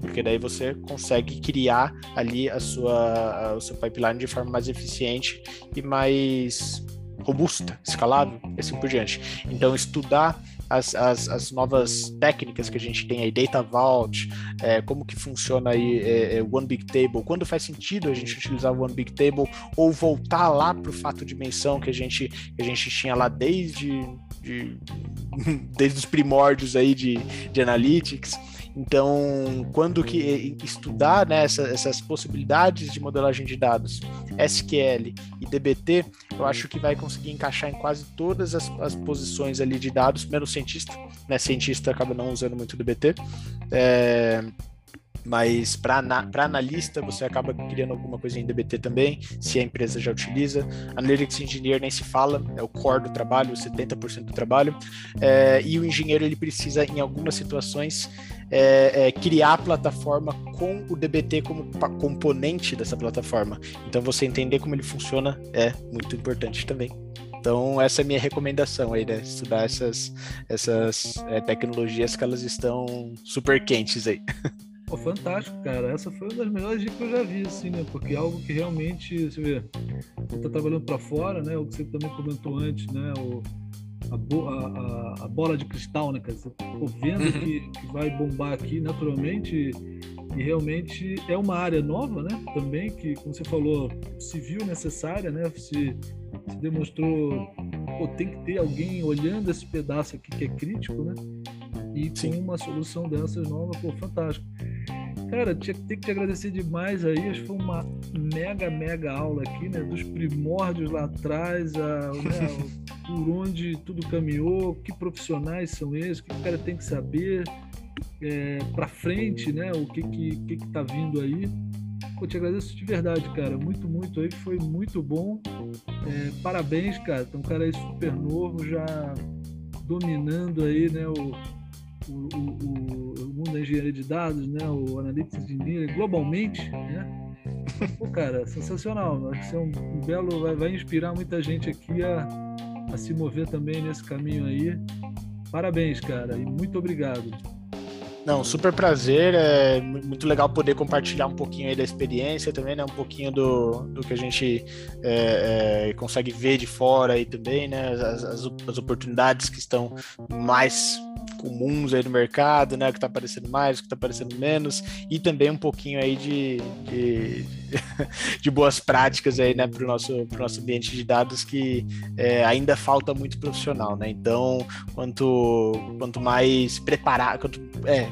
Porque daí você consegue criar ali a sua, a, o seu pipeline de forma mais eficiente e mais robusta, escalável e assim por diante. Então, estudar as, as, as, novas técnicas que a gente tem aí, Data Vault, é, como que funciona aí é, é, One Big Table, quando faz sentido a gente utilizar o One Big Table ou voltar lá para o fato dimensão que a gente, que a gente tinha lá desde, de, <laughs> desde os primórdios aí de, de Analytics. Então, quando que estudar né, essa, essas possibilidades de modelagem de dados, SQL e DBT, eu acho que vai conseguir encaixar em quase todas as, as posições ali de dados, menos cientista, né? Cientista acaba não usando muito DBT. É, mas para analista você acaba criando alguma coisa em DBT também, se a empresa já utiliza. Analytics Engineer nem se fala, é o core do trabalho, 70% do trabalho. É, e o engenheiro ele precisa, em algumas situações, é, é, criar a plataforma com o DBT como componente dessa plataforma. Então você entender como ele funciona é muito importante também. Então, essa é a minha recomendação aí, né? Estudar essas, essas é, tecnologias que elas estão super quentes aí. <laughs>
Pô, fantástico, cara. Essa foi uma das melhores dicas que eu já vi, assim, né? Porque é algo que realmente, você vê, você tá trabalhando para fora, né? O que você também comentou antes, né? O, a, bo a, a, bola de cristal, né, cara? Você tá vendo uhum. que, que, vai bombar aqui naturalmente e realmente é uma área nova, né? Também que, como você falou, se viu necessária, né? Se, se demonstrou, pô, tem que ter alguém olhando esse pedaço aqui que é crítico, né? E Sim. com uma solução dessas nova, pô, fantástico. Cara, tinha que te agradecer demais aí. Acho que foi uma mega, mega aula aqui, né? Dos primórdios lá atrás, a, né, por onde tudo caminhou, que profissionais são esses, o que o cara tem que saber é, para frente, né? O que que, que que tá vindo aí. Pô, te agradeço de verdade, cara. Muito, muito aí. Foi muito bom. É, parabéns, cara. Então, um cara aí super novo, já dominando aí, né? O, o, o, o, mundo da engenharia de dados, né, o Analytics Engineering, globalmente, né? Pô, cara, sensacional. Acho que isso é um, um belo. Vai, vai, inspirar muita gente aqui a, a se mover também nesse caminho aí. Parabéns, cara, e muito obrigado.
Não, super prazer. É muito legal poder compartilhar um pouquinho aí da experiência também, né? Um pouquinho do, do que a gente é, é, consegue ver de fora aí também, né? As, as, as oportunidades que estão mais comuns aí no mercado, né? O que está aparecendo mais, o que está aparecendo menos, e também um pouquinho aí de, de, <laughs> de boas práticas aí, né, para o nosso, pro nosso ambiente de dados que é, ainda falta muito profissional, né? Então, quanto, quanto mais preparado, quanto, é,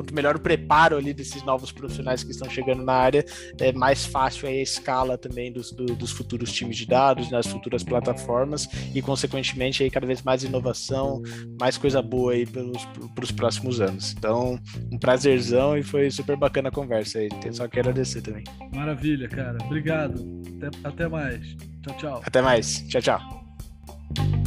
quanto melhor o preparo ali desses novos profissionais que estão chegando na área, é mais fácil a escala também dos, do, dos futuros times de dados, nas né, futuras plataformas e, consequentemente, aí cada vez mais inovação, mais coisa boa aí para os próximos anos. Então, um prazerzão e foi super bacana a conversa aí. Só quero agradecer também.
Maravilha, cara. Obrigado. Até, até mais. Tchau, tchau.
Até mais. Tchau, tchau.